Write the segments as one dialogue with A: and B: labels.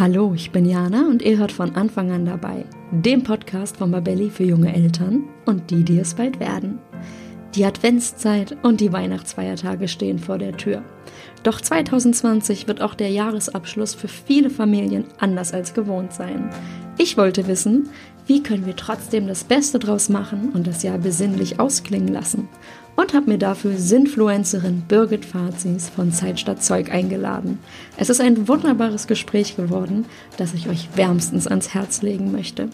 A: Hallo, ich bin Jana und ihr hört von Anfang an dabei, dem Podcast von Babelli für junge Eltern und die, die es bald werden. Die Adventszeit und die Weihnachtsfeiertage stehen vor der Tür. Doch 2020 wird auch der Jahresabschluss für viele Familien anders als gewohnt sein. Ich wollte wissen, wie können wir trotzdem das Beste draus machen und das Jahr besinnlich ausklingen lassen? und habe mir dafür Sinfluencerin Birgit Fazis von Zeit statt Zeug eingeladen. Es ist ein wunderbares Gespräch geworden, das ich euch wärmstens ans Herz legen möchte.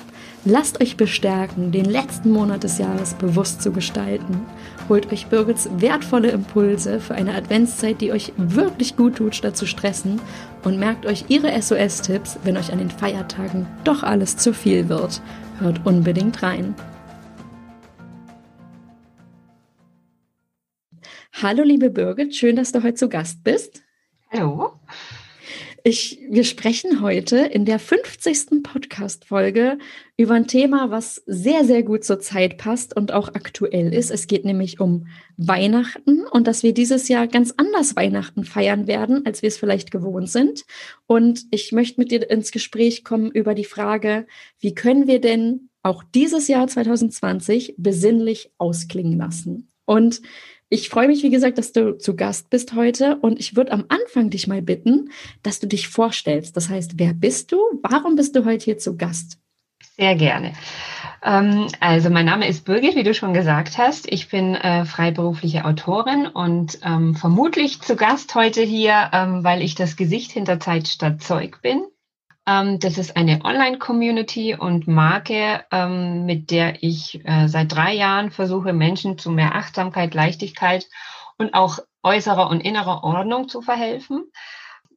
A: Lasst euch bestärken, den letzten Monat des Jahres bewusst zu gestalten. Holt euch Birgits wertvolle Impulse für eine Adventszeit, die euch wirklich gut tut, statt zu stressen und merkt euch ihre SOS-Tipps, wenn euch an den Feiertagen doch alles zu viel wird. Hört unbedingt rein. Hallo, liebe Birgit, schön, dass du heute zu Gast bist.
B: Hallo.
A: Ich, wir sprechen heute in der 50. Podcast-Folge über ein Thema, was sehr, sehr gut zur Zeit passt und auch aktuell ist. Es geht nämlich um Weihnachten und dass wir dieses Jahr ganz anders Weihnachten feiern werden, als wir es vielleicht gewohnt sind. Und ich möchte mit dir ins Gespräch kommen über die Frage, wie können wir denn auch dieses Jahr 2020 besinnlich ausklingen lassen? Und ich freue mich, wie gesagt, dass du zu Gast bist heute und ich würde am Anfang dich mal bitten, dass du dich vorstellst. Das heißt, wer bist du? Warum bist du heute hier zu Gast?
B: Sehr gerne. Ähm, also mein Name ist Birgit, wie du schon gesagt hast. Ich bin äh, freiberufliche Autorin und ähm, vermutlich zu Gast heute hier, ähm, weil ich das Gesicht hinter Zeit statt Zeug bin. Ähm, das ist eine Online-Community und Marke, ähm, mit der ich äh, seit drei Jahren versuche, Menschen zu mehr Achtsamkeit, Leichtigkeit und auch äußerer und innerer Ordnung zu verhelfen.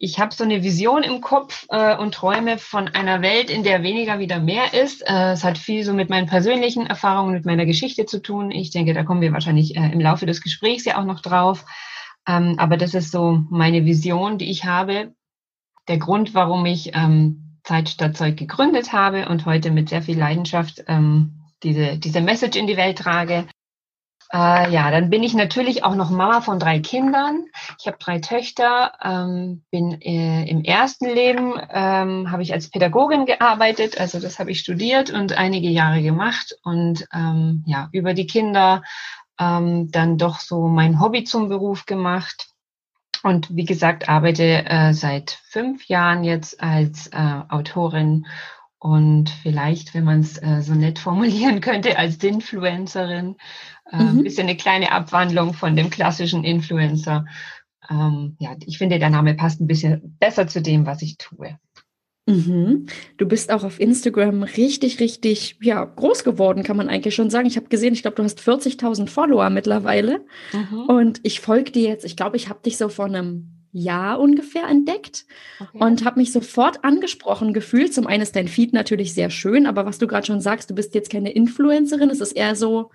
B: Ich habe so eine Vision im Kopf äh, und träume von einer Welt, in der weniger wieder mehr ist. Äh, es hat viel so mit meinen persönlichen Erfahrungen, mit meiner Geschichte zu tun. Ich denke, da kommen wir wahrscheinlich im Laufe des Gesprächs ja auch noch drauf. Ähm, aber das ist so meine Vision, die ich habe, der Grund, warum ich ähm, Zeit statt Zeug gegründet habe und heute mit sehr viel Leidenschaft ähm, diese, diese Message in die Welt trage. Äh, ja, dann bin ich natürlich auch noch Mama von drei Kindern. Ich habe drei Töchter, ähm, bin äh, im ersten Leben, ähm, habe ich als Pädagogin gearbeitet, also das habe ich studiert und einige Jahre gemacht und ähm, ja, über die Kinder ähm, dann doch so mein Hobby zum Beruf gemacht und wie gesagt, arbeite äh, seit fünf Jahren jetzt als äh, Autorin und vielleicht, wenn man es äh, so nett formulieren könnte, als Influencerin. Äh, mhm. Ist ja eine kleine Abwandlung von dem klassischen Influencer. Ähm, ja, ich finde, der Name passt ein bisschen besser zu dem, was ich tue.
A: Mhm. Du bist auch auf Instagram richtig, richtig ja, groß geworden, kann man eigentlich schon sagen. Ich habe gesehen, ich glaube, du hast 40.000 Follower mittlerweile. Mhm. Und ich folge dir jetzt, ich glaube, ich habe dich so vor einem Jahr ungefähr entdeckt okay. und habe mich sofort angesprochen gefühlt. Zum einen ist dein Feed natürlich sehr schön, aber was du gerade schon sagst, du bist jetzt keine Influencerin. Es ist eher so,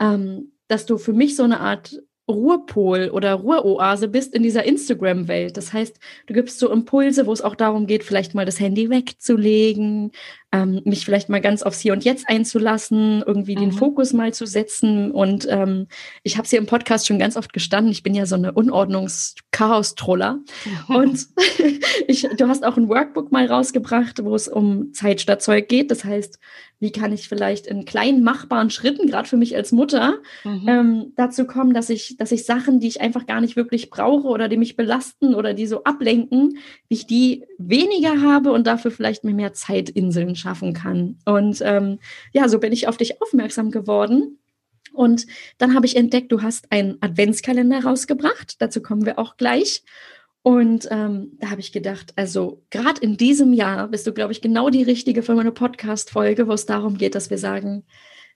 A: ähm, dass du für mich so eine Art Ruhepol oder Ruheoase bist in dieser Instagram-Welt. Das heißt, du gibst so Impulse, wo es auch darum geht, vielleicht mal das Handy wegzulegen, ähm, mich vielleicht mal ganz aufs Hier und Jetzt einzulassen, irgendwie mhm. den Fokus mal zu setzen. Und ähm, ich habe es hier im Podcast schon ganz oft gestanden. Ich bin ja so eine Unordnungs-Chaos-Troller. und ich, du hast auch ein Workbook mal rausgebracht, wo es um Zeit statt Zeug geht. Das heißt, wie kann ich vielleicht in kleinen machbaren Schritten, gerade für mich als Mutter, mhm. ähm, dazu kommen, dass ich, dass ich Sachen, die ich einfach gar nicht wirklich brauche oder die mich belasten oder die so ablenken, wie ich die weniger habe und dafür vielleicht mir mehr Zeitinseln schaffen kann. Und ähm, ja, so bin ich auf dich aufmerksam geworden. Und dann habe ich entdeckt, du hast einen Adventskalender rausgebracht. Dazu kommen wir auch gleich. Und ähm, da habe ich gedacht, also gerade in diesem Jahr bist du, glaube ich, genau die richtige für meine Podcast-Folge, wo es darum geht, dass wir sagen,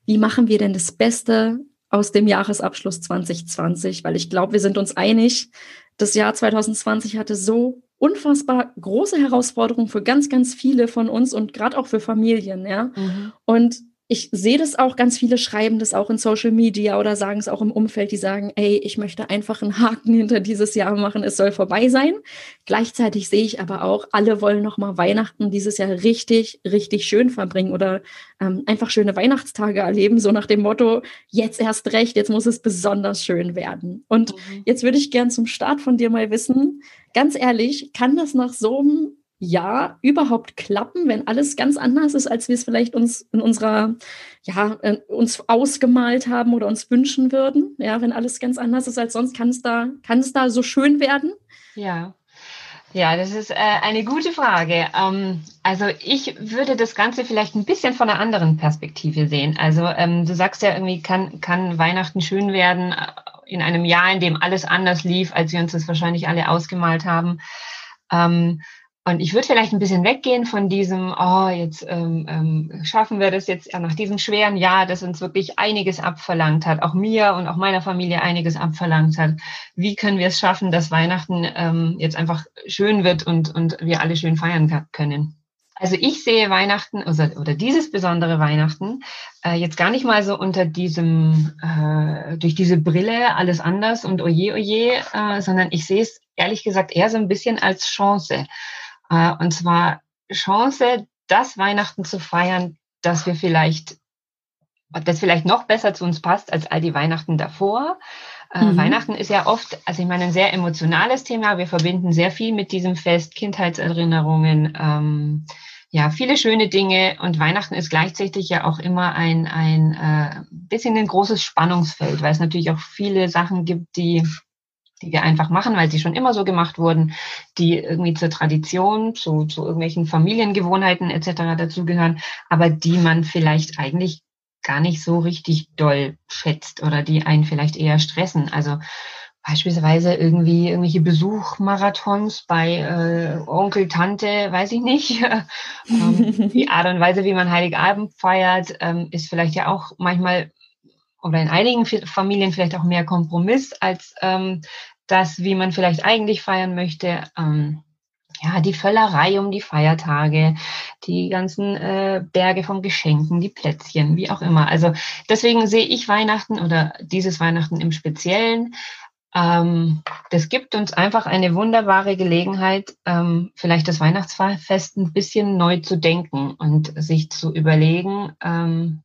A: wie machen wir denn das Beste aus dem Jahresabschluss 2020? Weil ich glaube, wir sind uns einig, das Jahr 2020 hatte so unfassbar große Herausforderungen für ganz, ganz viele von uns und gerade auch für Familien, ja. Mhm. Und ich sehe das auch, ganz viele schreiben das auch in Social Media oder sagen es auch im Umfeld, die sagen, ey, ich möchte einfach einen Haken hinter dieses Jahr machen, es soll vorbei sein. Gleichzeitig sehe ich aber auch, alle wollen nochmal Weihnachten dieses Jahr richtig, richtig schön verbringen oder ähm, einfach schöne Weihnachtstage erleben, so nach dem Motto, jetzt erst recht, jetzt muss es besonders schön werden. Und mhm. jetzt würde ich gern zum Start von dir mal wissen, ganz ehrlich, kann das nach so einem Jahr überhaupt klappen, wenn alles ganz anders ist, als wir es vielleicht uns in unserer, ja, äh, uns ausgemalt haben oder uns wünschen würden? Ja, wenn alles ganz anders ist als sonst, kann es da, kann es da so schön werden?
B: Ja. Ja, das ist äh, eine gute Frage. Ähm, also ich würde das Ganze vielleicht ein bisschen von einer anderen Perspektive sehen. Also ähm, du sagst ja irgendwie, kann, kann Weihnachten schön werden äh, in einem Jahr, in dem alles anders lief, als wir uns das wahrscheinlich alle ausgemalt haben. Ähm, und ich würde vielleicht ein bisschen weggehen von diesem, oh, jetzt ähm, ähm, schaffen wir das jetzt nach diesem schweren Jahr, das uns wirklich einiges abverlangt hat, auch mir und auch meiner Familie einiges abverlangt hat. Wie können wir es schaffen, dass Weihnachten ähm, jetzt einfach schön wird und, und wir alle schön feiern können? Also ich sehe Weihnachten oder, oder dieses besondere Weihnachten äh, jetzt gar nicht mal so unter diesem, äh, durch diese Brille alles anders und oje oje, äh, sondern ich sehe es ehrlich gesagt eher so ein bisschen als Chance. Äh, und zwar Chance, das Weihnachten zu feiern, dass wir vielleicht, das vielleicht noch besser zu uns passt als all die Weihnachten davor. Äh, mhm. Weihnachten ist ja oft, also ich meine, ein sehr emotionales Thema. Wir verbinden sehr viel mit diesem Fest, Kindheitserinnerungen, ähm, ja, viele schöne Dinge. Und Weihnachten ist gleichzeitig ja auch immer ein, ein äh, bisschen ein großes Spannungsfeld, weil es natürlich auch viele Sachen gibt, die die wir einfach machen, weil sie schon immer so gemacht wurden, die irgendwie zur Tradition, zu, zu irgendwelchen Familiengewohnheiten etc. dazugehören, aber die man vielleicht eigentlich gar nicht so richtig doll schätzt oder die einen vielleicht eher stressen. Also beispielsweise irgendwie irgendwelche Besuchmarathons bei äh, Onkel, Tante, weiß ich nicht. ähm, die Art und Weise, wie man Heiligabend feiert, ähm, ist vielleicht ja auch manchmal oder in einigen Familien vielleicht auch mehr Kompromiss als ähm, das, wie man vielleicht eigentlich feiern möchte. Ähm, ja, die Völlerei um die Feiertage, die ganzen äh, Berge von Geschenken, die Plätzchen, wie auch immer. Also deswegen sehe ich Weihnachten oder dieses Weihnachten im Speziellen. Ähm, das gibt uns einfach eine wunderbare Gelegenheit, ähm, vielleicht das Weihnachtsfest ein bisschen neu zu denken und sich zu überlegen, ähm,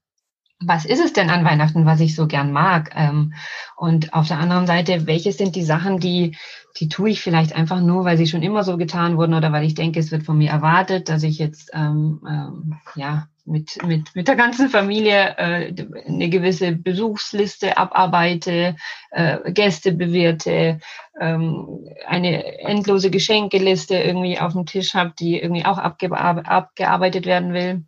B: was ist es denn an Weihnachten, was ich so gern mag? Ähm, und auf der anderen Seite, welche sind die Sachen, die, die tue ich vielleicht einfach nur, weil sie schon immer so getan wurden oder weil ich denke, es wird von mir erwartet, dass ich jetzt ähm, ähm, ja mit, mit, mit der ganzen Familie äh, eine gewisse Besuchsliste abarbeite, äh, Gäste bewirte, ähm, eine endlose Geschenkeliste irgendwie auf dem Tisch habe, die irgendwie auch abgearbeitet werden will.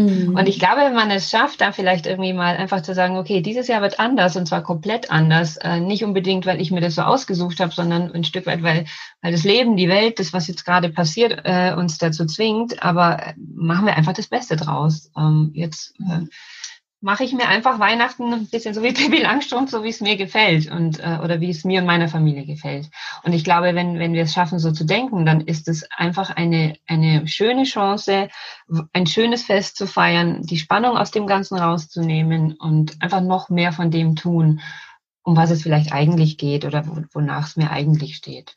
B: Mhm. Und ich glaube, wenn man es schafft, da vielleicht irgendwie mal einfach zu sagen, okay, dieses Jahr wird anders und zwar komplett anders. Äh, nicht unbedingt, weil ich mir das so ausgesucht habe, sondern ein Stück weit, weil, weil das Leben, die Welt, das, was jetzt gerade passiert, äh, uns dazu zwingt. Aber äh, machen wir einfach das Beste draus. Ähm, jetzt äh, mache ich mir einfach Weihnachten ein bisschen so wie Pippi Langstrumpf, so wie es mir gefällt und äh, oder wie es mir und meiner Familie gefällt. Und ich glaube, wenn wenn wir es schaffen, so zu denken, dann ist es einfach eine eine schöne Chance, ein schönes Fest zu feiern, die Spannung aus dem Ganzen rauszunehmen und einfach noch mehr von dem tun, um was es vielleicht eigentlich geht oder wonach es mir eigentlich steht.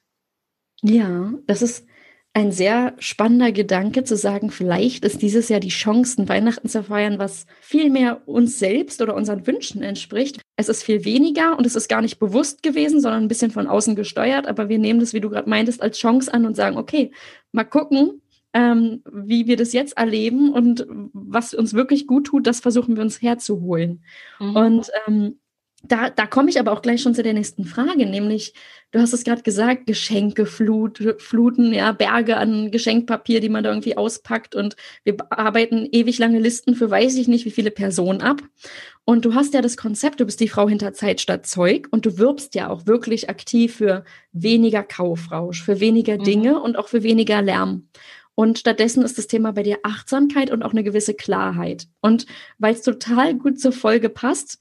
A: Ja, das ist ein sehr spannender Gedanke zu sagen, vielleicht ist dieses Jahr die Chance, ein Weihnachten zu feiern, was viel mehr uns selbst oder unseren Wünschen entspricht. Es ist viel weniger und es ist gar nicht bewusst gewesen, sondern ein bisschen von außen gesteuert. Aber wir nehmen das, wie du gerade meintest, als Chance an und sagen, okay, mal gucken, ähm, wie wir das jetzt erleben und was uns wirklich gut tut, das versuchen wir uns herzuholen. Mhm. Und ähm, da, da komme ich aber auch gleich schon zu der nächsten Frage, nämlich, du hast es gerade gesagt, Geschenke flut, fluten, ja, Berge an Geschenkpapier, die man da irgendwie auspackt und wir arbeiten ewig lange Listen für weiß ich nicht wie viele Personen ab. Und du hast ja das Konzept, du bist die Frau hinter Zeit statt Zeug und du wirbst ja auch wirklich aktiv für weniger Kaufrausch, für weniger mhm. Dinge und auch für weniger Lärm. Und stattdessen ist das Thema bei dir Achtsamkeit und auch eine gewisse Klarheit. Und weil es total gut zur Folge passt,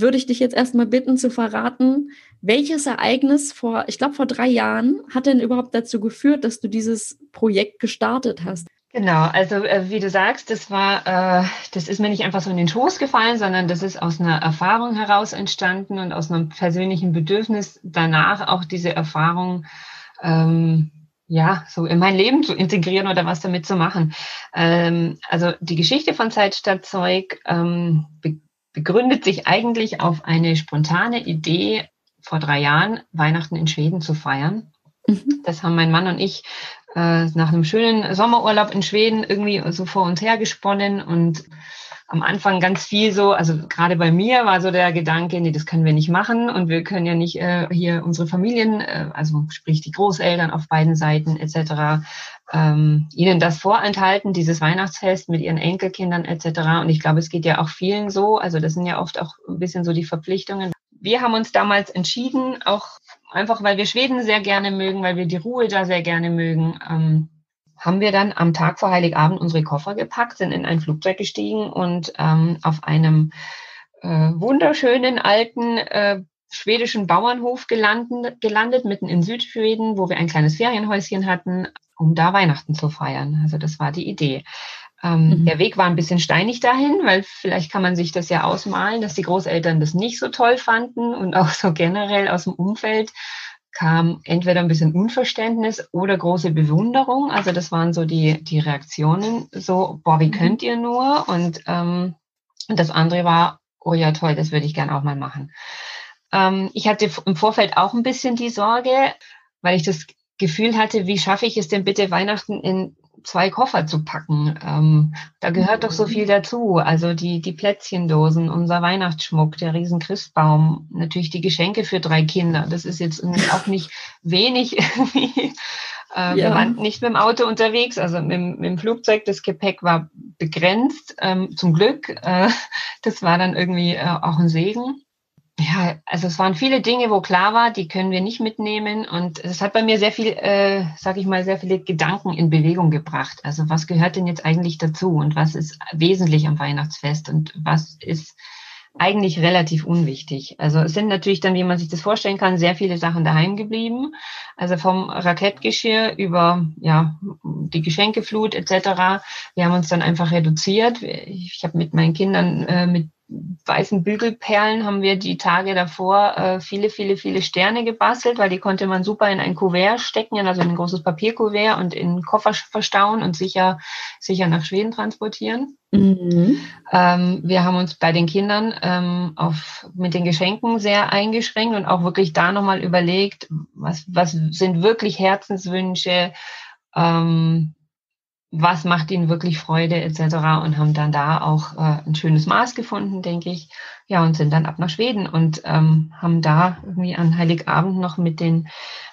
A: würde ich dich jetzt erstmal bitten zu verraten, welches Ereignis vor, ich glaube, vor drei Jahren hat denn überhaupt dazu geführt, dass du dieses Projekt gestartet hast?
B: Genau, also äh, wie du sagst, das war, äh, das ist mir nicht einfach so in den Schoß gefallen, sondern das ist aus einer Erfahrung heraus entstanden und aus einem persönlichen Bedürfnis danach auch diese Erfahrung ähm, ja, so in mein Leben zu integrieren oder was damit zu machen. Ähm, also die Geschichte von Zeit statt Zeug ähm, begründet sich eigentlich auf eine spontane Idee vor drei Jahren, Weihnachten in Schweden zu feiern. Mhm. Das haben mein Mann und ich äh, nach einem schönen Sommerurlaub in Schweden irgendwie so vor uns hergesponnen und am Anfang ganz viel so, also gerade bei mir war so der Gedanke, nee, das können wir nicht machen und wir können ja nicht äh, hier unsere Familien, äh, also sprich die Großeltern auf beiden Seiten etc., ähm, ihnen das vorenthalten, dieses Weihnachtsfest mit ihren Enkelkindern etc. Und ich glaube, es geht ja auch vielen so, also das sind ja oft auch ein bisschen so die Verpflichtungen. Wir haben uns damals entschieden, auch einfach weil wir Schweden sehr gerne mögen, weil wir die Ruhe da sehr gerne mögen, ähm, haben wir dann am Tag vor Heiligabend unsere Koffer gepackt, sind in ein Flugzeug gestiegen und ähm, auf einem äh, wunderschönen alten äh, schwedischen Bauernhof gelandet, gelandet, mitten in Südschweden, wo wir ein kleines Ferienhäuschen hatten, um da Weihnachten zu feiern. Also das war die Idee. Ähm, mhm. Der Weg war ein bisschen steinig dahin, weil vielleicht kann man sich das ja ausmalen, dass die Großeltern das nicht so toll fanden und auch so generell aus dem Umfeld kam entweder ein bisschen Unverständnis oder große Bewunderung. Also das waren so die, die Reaktionen, so, boah, wie mhm. könnt ihr nur? Und ähm, das andere war, oh ja, toll, das würde ich gern auch mal machen. Ähm, ich hatte im Vorfeld auch ein bisschen die Sorge, weil ich das Gefühl hatte, wie schaffe ich es denn bitte, Weihnachten in zwei Koffer zu packen. Ähm, da gehört doch so viel dazu. Also die, die Plätzchendosen, unser Weihnachtsschmuck, der riesen Christbaum, natürlich die Geschenke für drei Kinder. Das ist jetzt auch nicht wenig irgendwie. Äh, ja. Wir waren nicht mit dem Auto unterwegs, also mit, mit, dem Flugzeug. Das Gepäck war begrenzt, ähm, zum Glück. Äh, das war dann irgendwie äh, auch ein Segen. Ja, also es waren viele Dinge, wo klar war, die können wir nicht mitnehmen. Und es hat bei mir sehr viel, äh, sag ich mal, sehr viele Gedanken in Bewegung gebracht. Also was gehört denn jetzt eigentlich dazu und was ist wesentlich am Weihnachtsfest und was ist eigentlich relativ unwichtig. Also es sind natürlich dann, wie man sich das vorstellen kann, sehr viele Sachen daheim geblieben. Also vom Rackettgeschirr über ja die Geschenkeflut etc. Wir haben uns dann einfach reduziert. Ich habe mit meinen Kindern äh, mit weißen Bügelperlen haben wir die Tage davor äh, viele, viele, viele Sterne gebastelt, weil die konnte man super in ein Kuvert stecken, also in ein großes Papierkuvert und in Koffer verstauen und sicher, sicher nach Schweden transportieren. Mhm. Ähm, wir haben uns bei den Kindern ähm, auf, mit den Geschenken sehr eingeschränkt und auch wirklich da nochmal überlegt, was, was sind wirklich Herzenswünsche, ähm, was macht ihnen wirklich Freude etc. und haben dann da auch äh, ein schönes Maß gefunden, denke ich. Ja, und sind dann ab nach Schweden und ähm, haben da irgendwie an Heiligabend noch mit den,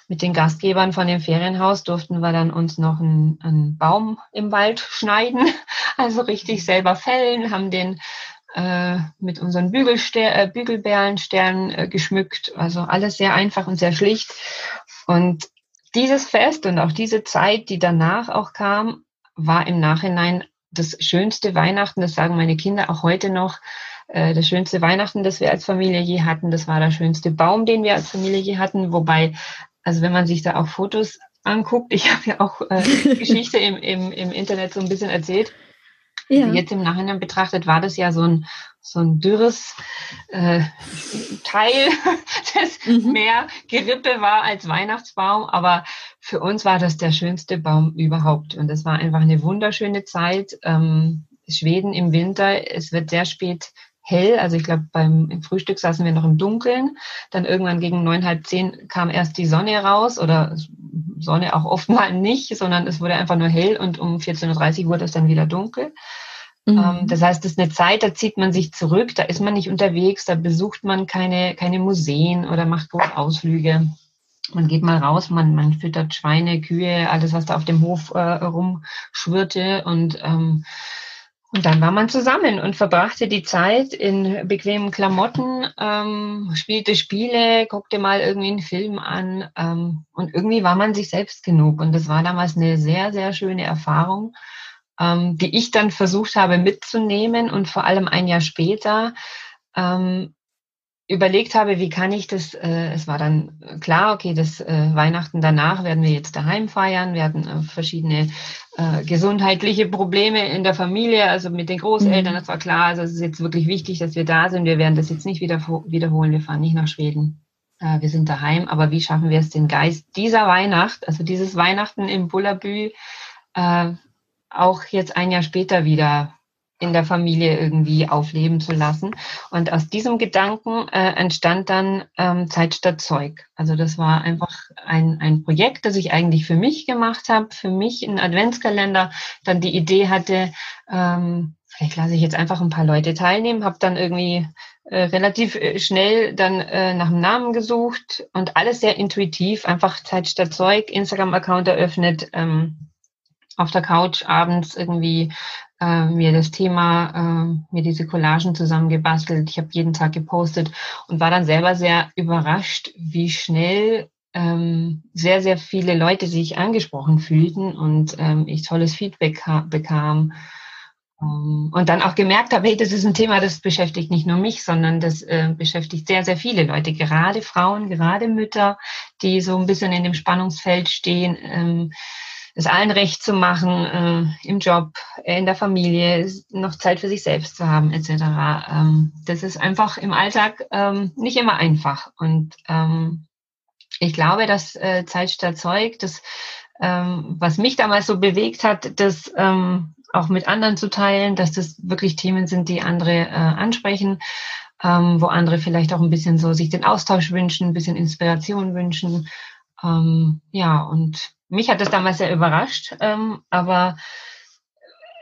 B: mit den Gastgebern von dem Ferienhaus durften wir dann uns noch einen, einen Baum im Wald schneiden, also richtig selber fällen, haben den äh, mit unseren Bügelster äh, Bügelbeerensternen äh, geschmückt. Also alles sehr einfach und sehr schlicht. Und dieses Fest und auch diese Zeit, die danach auch kam, war im Nachhinein das schönste Weihnachten, das sagen meine Kinder auch heute noch, äh, das schönste Weihnachten, das wir als Familie je hatten. Das war der schönste Baum, den wir als Familie je hatten. Wobei, also wenn man sich da auch Fotos anguckt, ich habe ja auch äh, Geschichte im, im, im Internet so ein bisschen erzählt. Ja. Jetzt im Nachhinein betrachtet war das ja so ein, so ein dürres äh, Teil, das mhm. mehr Gerippe war als Weihnachtsbaum. Aber für uns war das der schönste Baum überhaupt. Und es war einfach eine wunderschöne Zeit. Ähm, Schweden im Winter, es wird sehr spät hell. Also ich glaube, beim Frühstück saßen wir noch im Dunkeln. Dann irgendwann gegen neun, halb zehn kam erst die Sonne raus oder Sonne auch oft mal nicht, sondern es wurde einfach nur hell und um 14.30 Uhr wurde es dann wieder dunkel. Mhm. Ähm, das heißt, das ist eine Zeit, da zieht man sich zurück, da ist man nicht unterwegs, da besucht man keine, keine Museen oder macht große Ausflüge. Man geht mal raus, man, man füttert Schweine, Kühe, alles, was da auf dem Hof äh, rumschwirrte und ähm, und dann war man zusammen und verbrachte die Zeit in bequemen Klamotten, ähm, spielte Spiele, guckte mal irgendwie einen Film an ähm, und irgendwie war man sich selbst genug. Und das war damals eine sehr, sehr schöne Erfahrung, ähm, die ich dann versucht habe mitzunehmen und vor allem ein Jahr später ähm, überlegt habe, wie kann ich das, äh, es war dann klar, okay, das äh, Weihnachten danach werden wir jetzt daheim feiern, wir hatten äh, verschiedene äh, gesundheitliche Probleme in der Familie, also mit den Großeltern, mhm. das war klar, also es ist jetzt wirklich wichtig, dass wir da sind, wir werden das jetzt nicht wieder wiederholen, wir fahren nicht nach Schweden, äh, wir sind daheim, aber wie schaffen wir es, den Geist dieser Weihnacht, also dieses Weihnachten im Bullabü, äh, auch jetzt ein Jahr später wieder in der Familie irgendwie aufleben zu lassen. Und aus diesem Gedanken äh, entstand dann ähm, Zeit statt Zeug. Also das war einfach ein, ein Projekt, das ich eigentlich für mich gemacht habe, für mich ein Adventskalender, dann die Idee hatte, ähm, vielleicht lasse ich jetzt einfach ein paar Leute teilnehmen, habe dann irgendwie äh, relativ äh, schnell dann äh, nach dem Namen gesucht und alles sehr intuitiv, einfach Zeit statt Zeug, Instagram-Account eröffnet, ähm, auf der Couch abends irgendwie äh, mir das Thema, äh, mir diese Collagen zusammengebastelt. Ich habe jeden Tag gepostet und war dann selber sehr überrascht, wie schnell ähm, sehr, sehr viele Leute sich angesprochen fühlten und ähm, ich tolles Feedback bekam. Ähm, und dann auch gemerkt habe, hey, das ist ein Thema, das beschäftigt nicht nur mich, sondern das äh, beschäftigt sehr, sehr viele Leute, gerade Frauen, gerade Mütter, die so ein bisschen in dem Spannungsfeld stehen. Ähm, es allen recht zu machen, äh, im Job, in der Familie, noch Zeit für sich selbst zu haben, etc. Ähm, das ist einfach im Alltag ähm, nicht immer einfach. Und ähm, ich glaube, dass äh, Zeit statt Zeug, das, ähm, was mich damals so bewegt hat, das ähm, auch mit anderen zu teilen, dass das wirklich Themen sind, die andere äh, ansprechen, ähm, wo andere vielleicht auch ein bisschen so sich den Austausch wünschen, ein bisschen Inspiration wünschen. Ähm, ja, und mich hat das damals sehr überrascht, ähm, aber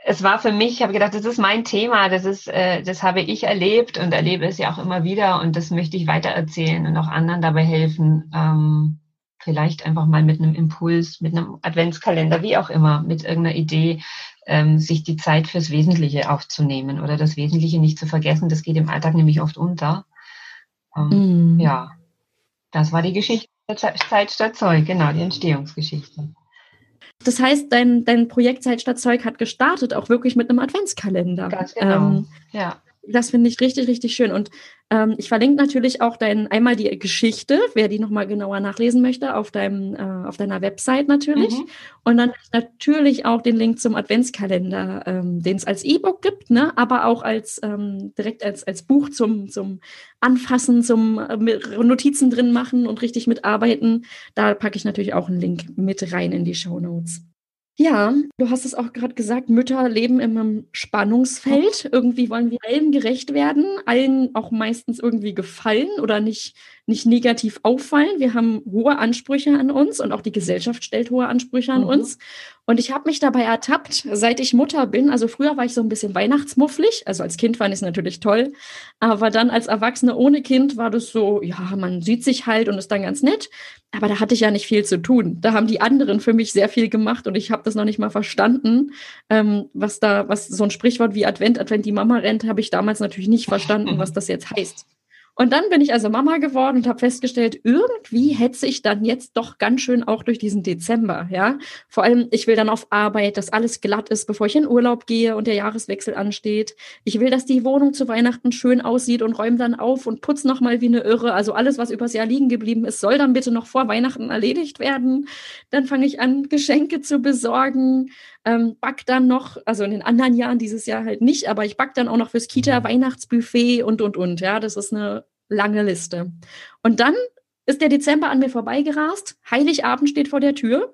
B: es war für mich, ich habe gedacht, das ist mein Thema, das ist, äh, das habe ich erlebt und erlebe es ja auch immer wieder und das möchte ich weitererzählen und auch anderen dabei helfen, ähm, vielleicht einfach mal mit einem Impuls, mit einem Adventskalender, wie auch immer, mit irgendeiner Idee, ähm, sich die Zeit fürs Wesentliche aufzunehmen oder das Wesentliche nicht zu vergessen. Das geht im Alltag nämlich oft unter. Ähm, mm. Ja, das war die Geschichte. Zeit statt Zeug, genau, die Entstehungsgeschichte.
A: Das heißt, dein, dein Projekt Zeit statt Zeug hat gestartet, auch wirklich mit einem Adventskalender.
B: Ganz genau. Ähm, ja.
A: Das finde ich richtig, richtig schön. Und ähm, ich verlinke natürlich auch dein, einmal die Geschichte, wer die nochmal genauer nachlesen möchte, auf, deinem, äh, auf deiner Website natürlich. Mhm. Und dann natürlich auch den Link zum Adventskalender, ähm, den es als E-Book gibt, ne? aber auch als ähm, direkt als, als Buch zum, zum Anfassen, zum äh, Notizen drin machen und richtig mitarbeiten. Da packe ich natürlich auch einen Link mit rein in die Show Notes. Ja, du hast es auch gerade gesagt, Mütter leben in einem Spannungsfeld. Irgendwie wollen wir allen gerecht werden, allen auch meistens irgendwie gefallen oder nicht nicht negativ auffallen. Wir haben hohe Ansprüche an uns und auch die Gesellschaft stellt hohe Ansprüche an mhm. uns. Und ich habe mich dabei ertappt, seit ich Mutter bin. Also früher war ich so ein bisschen weihnachtsmufflig. Also als Kind fand ich es natürlich toll. Aber dann als Erwachsene ohne Kind war das so, ja, man sieht sich halt und ist dann ganz nett. Aber da hatte ich ja nicht viel zu tun. Da haben die anderen für mich sehr viel gemacht und ich habe das noch nicht mal verstanden. Ähm, was da, was so ein Sprichwort wie Advent, Advent, die Mama rennt, habe ich damals natürlich nicht verstanden, was das jetzt heißt. Und dann bin ich also Mama geworden und habe festgestellt, irgendwie hetze ich dann jetzt doch ganz schön auch durch diesen Dezember, ja. Vor allem, ich will dann auf Arbeit, dass alles glatt ist, bevor ich in Urlaub gehe und der Jahreswechsel ansteht. Ich will, dass die Wohnung zu Weihnachten schön aussieht und räume dann auf und putze nochmal wie eine Irre. Also alles, was übers Jahr liegen geblieben ist, soll dann bitte noch vor Weihnachten erledigt werden. Dann fange ich an, Geschenke zu besorgen. Ähm, back dann noch, also in den anderen Jahren dieses Jahr halt nicht, aber ich back dann auch noch fürs Kita-Weihnachtsbuffet und, und, und. Ja, das ist eine lange Liste. Und dann ist der Dezember an mir vorbeigerast. Heiligabend steht vor der Tür.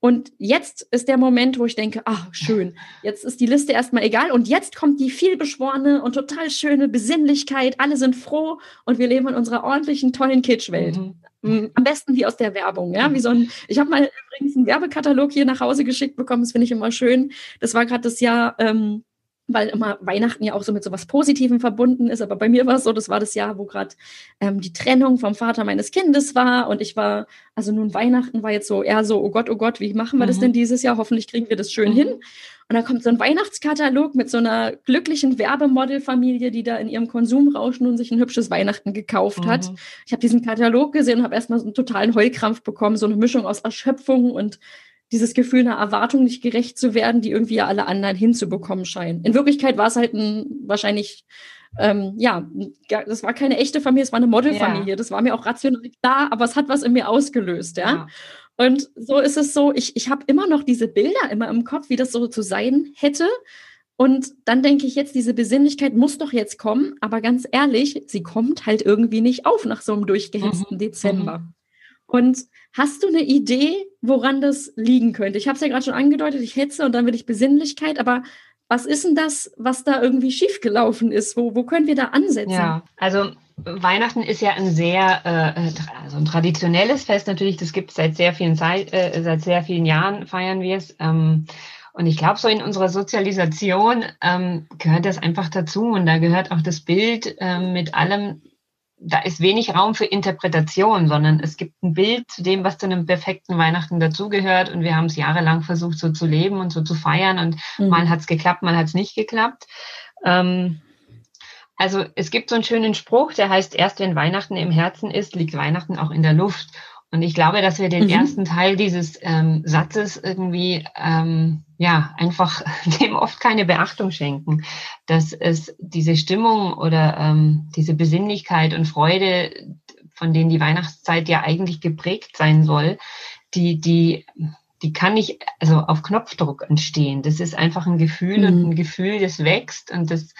A: Und jetzt ist der Moment, wo ich denke, ach, schön, jetzt ist die Liste erstmal egal. Und jetzt kommt die vielbeschworene und total schöne Besinnlichkeit. Alle sind froh und wir leben in unserer ordentlichen, tollen Kitschwelt. Mhm. Mm, am besten wie aus der Werbung, ja, wie so ein, ich habe mal übrigens einen Werbekatalog hier nach Hause geschickt bekommen, das finde ich immer schön. Das war gerade das Jahr, ähm, weil immer Weihnachten ja auch so mit so was Positivem verbunden ist. Aber bei mir war es so, das war das Jahr, wo gerade ähm, die Trennung vom Vater meines Kindes war. Und ich war, also nun Weihnachten war jetzt so eher so, oh Gott, oh Gott, wie machen wir mhm. das denn dieses Jahr? Hoffentlich kriegen wir das schön mhm. hin. Und dann kommt so ein Weihnachtskatalog mit so einer glücklichen Werbemodelfamilie, die da in ihrem Konsumrausch nun sich ein hübsches Weihnachten gekauft mhm. hat. Ich habe diesen Katalog gesehen und habe erstmal so einen totalen Heulkrampf bekommen, so eine Mischung aus Erschöpfung und dieses Gefühl einer Erwartung nicht gerecht zu werden, die irgendwie ja alle anderen hinzubekommen scheinen. In Wirklichkeit war es halt ein wahrscheinlich ähm, ja, das war keine echte Familie, es war eine Modelfamilie. Ja. Das war mir auch rational klar, aber es hat was in mir ausgelöst, ja. ja. Und so ist es so, ich, ich habe immer noch diese Bilder immer im Kopf, wie das so zu sein hätte. Und dann denke ich jetzt, diese Besinnlichkeit muss doch jetzt kommen, aber ganz ehrlich, sie kommt halt irgendwie nicht auf nach so einem durchgehetzten mhm. Dezember. Mhm. Und hast du eine Idee, woran das liegen könnte? Ich habe es ja gerade schon angedeutet, ich hetze und dann will ich Besinnlichkeit, aber was ist denn das, was da irgendwie schiefgelaufen ist? Wo, wo können wir da ansetzen?
B: Ja, also Weihnachten ist ja ein sehr, äh, also ein traditionelles Fest natürlich. Das gibt es seit sehr vielen Zeit, äh, seit sehr vielen Jahren feiern wir es. Ähm, und ich glaube, so in unserer Sozialisation ähm, gehört das einfach dazu. Und da gehört auch das Bild ähm, mit allem da ist wenig Raum für Interpretation, sondern es gibt ein Bild zu dem, was zu einem perfekten Weihnachten dazugehört. Und wir haben es jahrelang versucht, so zu leben und so zu feiern. Und mhm. mal hat es geklappt, mal hat es nicht geklappt. Ähm, also es gibt so einen schönen Spruch, der heißt, erst wenn Weihnachten im Herzen ist, liegt Weihnachten auch in der Luft. Und ich glaube, dass wir den mhm. ersten Teil dieses ähm, Satzes irgendwie ähm, ja einfach dem oft keine Beachtung schenken, dass es diese Stimmung oder ähm, diese Besinnlichkeit und Freude, von denen die Weihnachtszeit ja eigentlich geprägt sein soll, die die die kann nicht also auf Knopfdruck entstehen. Das ist einfach ein Gefühl mhm. und ein Gefühl, das wächst und das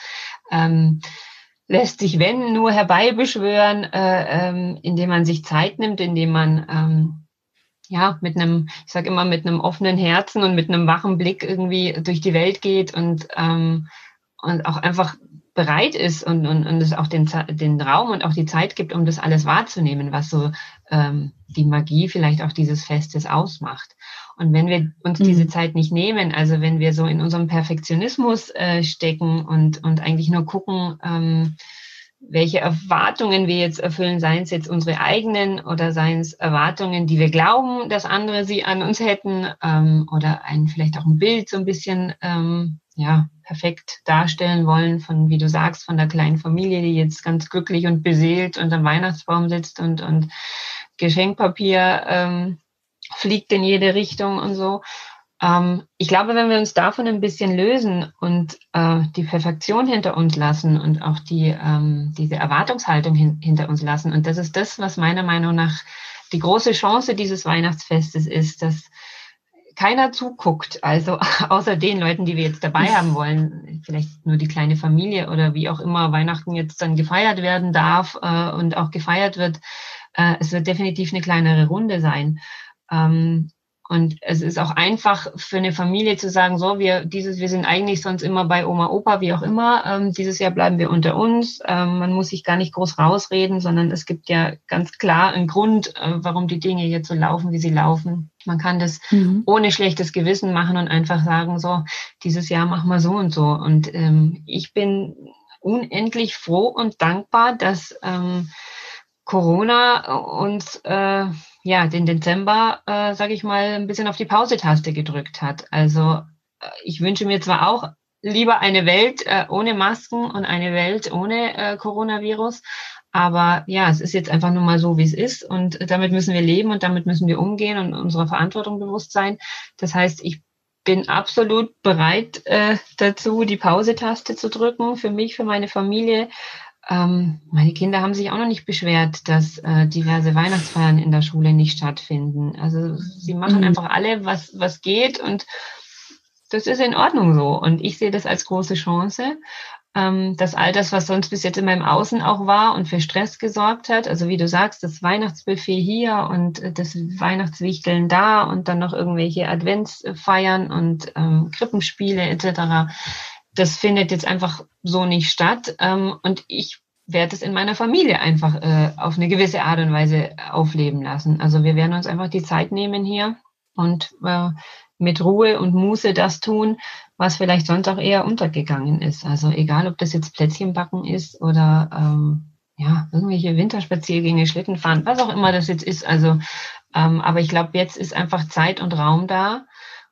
B: ähm, lässt sich, wenn, nur herbeibeschwören, äh, ähm, indem man sich Zeit nimmt, indem man ähm, ja mit einem, ich sage immer, mit einem offenen Herzen und mit einem wachen Blick irgendwie durch die Welt geht und, ähm, und auch einfach bereit ist und, und, und es auch den, den Raum und auch die Zeit gibt, um das alles wahrzunehmen, was so ähm, die Magie vielleicht auch dieses Festes ausmacht. Und wenn wir uns mhm. diese Zeit nicht nehmen, also wenn wir so in unserem Perfektionismus äh, stecken und, und eigentlich nur gucken, ähm, welche Erwartungen wir jetzt erfüllen, seien es jetzt unsere eigenen oder seien es Erwartungen, die wir glauben, dass andere sie an uns hätten ähm, oder ein vielleicht auch ein Bild so ein bisschen ähm, ja perfekt darstellen wollen von, wie du sagst, von der kleinen Familie, die jetzt ganz glücklich und beseelt unter Weihnachtsbaum sitzt und und Geschenkpapier ähm, fliegt in jede Richtung und so. Ähm, ich glaube, wenn wir uns davon ein bisschen lösen und äh, die Perfektion hinter uns lassen und auch die, ähm, diese Erwartungshaltung hin, hinter uns lassen, und das ist das, was meiner Meinung nach die große Chance dieses Weihnachtsfestes ist, dass keiner zuguckt, also außer den Leuten, die wir jetzt dabei haben wollen, vielleicht nur die kleine Familie oder wie auch immer Weihnachten jetzt dann gefeiert werden darf äh, und auch gefeiert wird. Äh, es wird definitiv eine kleinere Runde sein. Ähm, und es ist auch einfach für eine Familie zu sagen, so, wir dieses, wir sind eigentlich sonst immer bei Oma, Opa, wie auch immer. Ähm, dieses Jahr bleiben wir unter uns. Ähm, man muss sich gar nicht groß rausreden, sondern es gibt ja ganz klar einen Grund, äh, warum die Dinge jetzt so laufen, wie sie laufen. Man kann das mhm. ohne schlechtes Gewissen machen und einfach sagen, so, dieses Jahr machen wir so und so. Und ähm, ich bin unendlich froh und dankbar, dass ähm, Corona uns äh, ja, den Dezember, äh, sage ich mal, ein bisschen auf die Pause-Taste gedrückt hat. Also äh, ich wünsche mir zwar auch lieber eine Welt äh, ohne Masken und eine Welt ohne äh, Coronavirus, aber ja, es ist jetzt einfach nur mal so, wie es ist und damit müssen wir leben und damit müssen wir umgehen und unserer Verantwortung bewusst sein. Das heißt, ich bin absolut bereit äh, dazu, die Pause-Taste zu drücken für mich, für meine Familie, ähm, meine Kinder haben sich auch noch nicht beschwert, dass äh, diverse Weihnachtsfeiern in der Schule nicht stattfinden. Also sie machen mhm. einfach alle, was, was geht und das ist in Ordnung so. Und ich sehe das als große Chance, ähm, dass all das, was sonst bis jetzt in meinem Außen auch war und für Stress gesorgt hat, also wie du sagst, das Weihnachtsbuffet hier und äh, das Weihnachtswichteln da und dann noch irgendwelche Adventsfeiern und ähm, Krippenspiele etc das findet jetzt einfach so nicht statt. Ähm, und ich werde es in meiner Familie einfach äh, auf eine gewisse Art und Weise aufleben lassen. Also wir werden uns einfach die Zeit nehmen hier und äh, mit Ruhe und Muße das tun, was vielleicht sonst auch eher untergegangen ist. Also egal, ob das jetzt Plätzchenbacken ist oder ähm, ja, irgendwelche Winterspaziergänge, Schlittenfahren, was auch immer das jetzt ist. Also, ähm, aber ich glaube, jetzt ist einfach Zeit und Raum da,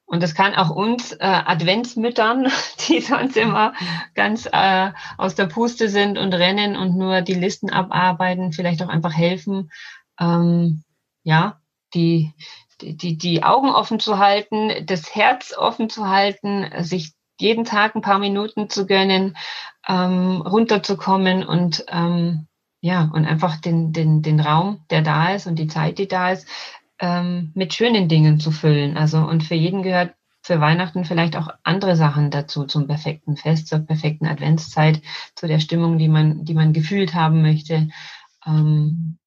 B: und das kann auch uns äh, Adventsmüttern, die sonst immer ganz äh, aus der Puste sind und rennen und nur die Listen abarbeiten, vielleicht auch einfach helfen, ähm, ja, die, die, die Augen offen zu halten, das Herz offen zu halten, sich jeden Tag ein paar Minuten zu gönnen, ähm, runterzukommen und ähm, ja, und einfach den, den, den Raum, der da ist und die Zeit, die da ist, ähm, mit schönen Dingen zu füllen. Also und für jeden gehört für Weihnachten vielleicht auch andere Sachen dazu zum perfekten Fest, zur perfekten Adventszeit, zu der Stimmung, die man, die man gefühlt haben möchte. Ähm,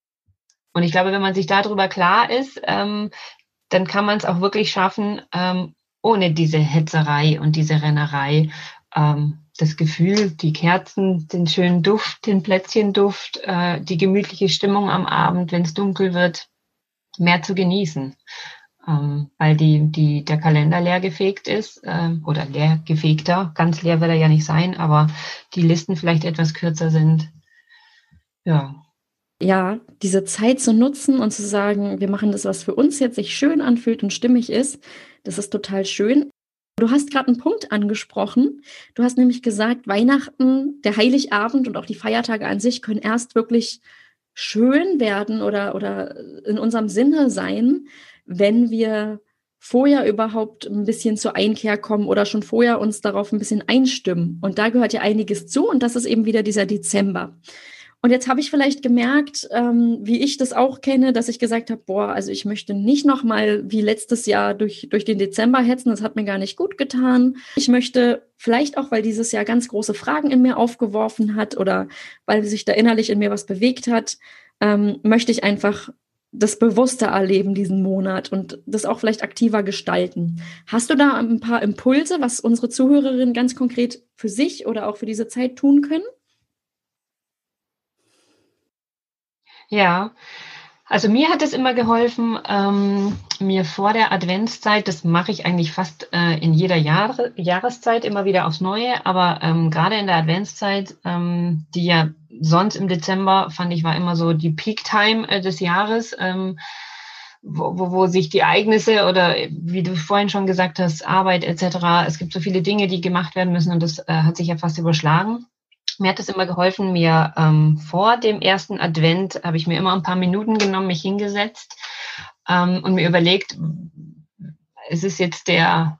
B: und ich glaube, wenn man sich darüber klar ist, ähm, dann kann man es auch wirklich schaffen, ähm, ohne diese Hetzerei und diese Rennerei ähm, das Gefühl, die Kerzen, den schönen Duft, den Plätzchenduft, äh, die gemütliche Stimmung am Abend, wenn es dunkel wird, mehr zu genießen. Ähm, weil die, die, der Kalender leer gefegt ist äh, oder leer gefegter. Ganz leer wird er ja nicht sein, aber die Listen vielleicht etwas kürzer sind. Ja.
A: Ja, diese Zeit zu nutzen und zu sagen, wir machen das, was für uns jetzt sich schön anfühlt und stimmig ist, das ist total schön. Du hast gerade einen Punkt angesprochen. Du hast nämlich gesagt, Weihnachten, der Heiligabend und auch die Feiertage an sich können erst wirklich schön werden oder, oder in unserem Sinne sein, wenn wir vorher überhaupt ein bisschen zur Einkehr kommen oder schon vorher uns darauf ein bisschen einstimmen. Und da gehört ja einiges zu und das ist eben wieder dieser Dezember. Und jetzt habe ich vielleicht gemerkt, ähm, wie ich das auch kenne, dass ich gesagt habe, boah, also ich möchte nicht nochmal wie letztes Jahr durch, durch den Dezember hetzen, das hat mir gar nicht gut getan. Ich möchte vielleicht auch, weil dieses Jahr ganz große Fragen in mir aufgeworfen hat oder weil sich da innerlich in mir was bewegt hat, ähm, möchte ich einfach das bewusster erleben diesen Monat und das auch vielleicht aktiver gestalten. Hast du da ein paar Impulse, was unsere Zuhörerinnen ganz konkret für sich oder auch für diese Zeit tun können?
B: Ja, also mir hat es immer geholfen, ähm, mir vor der Adventszeit, das mache ich eigentlich fast äh, in jeder Jahre, Jahreszeit immer wieder aufs Neue, aber ähm, gerade in der Adventszeit, ähm, die ja sonst im Dezember, fand ich, war immer so die Peak-Time äh, des Jahres, ähm, wo, wo, wo sich die Ereignisse oder wie du vorhin schon gesagt hast, Arbeit etc., es gibt so viele Dinge, die gemacht werden müssen und das äh, hat sich ja fast überschlagen mir hat es immer geholfen, mir ähm, vor dem ersten Advent habe ich mir immer ein paar Minuten genommen, mich hingesetzt ähm, und mir überlegt, es ist jetzt der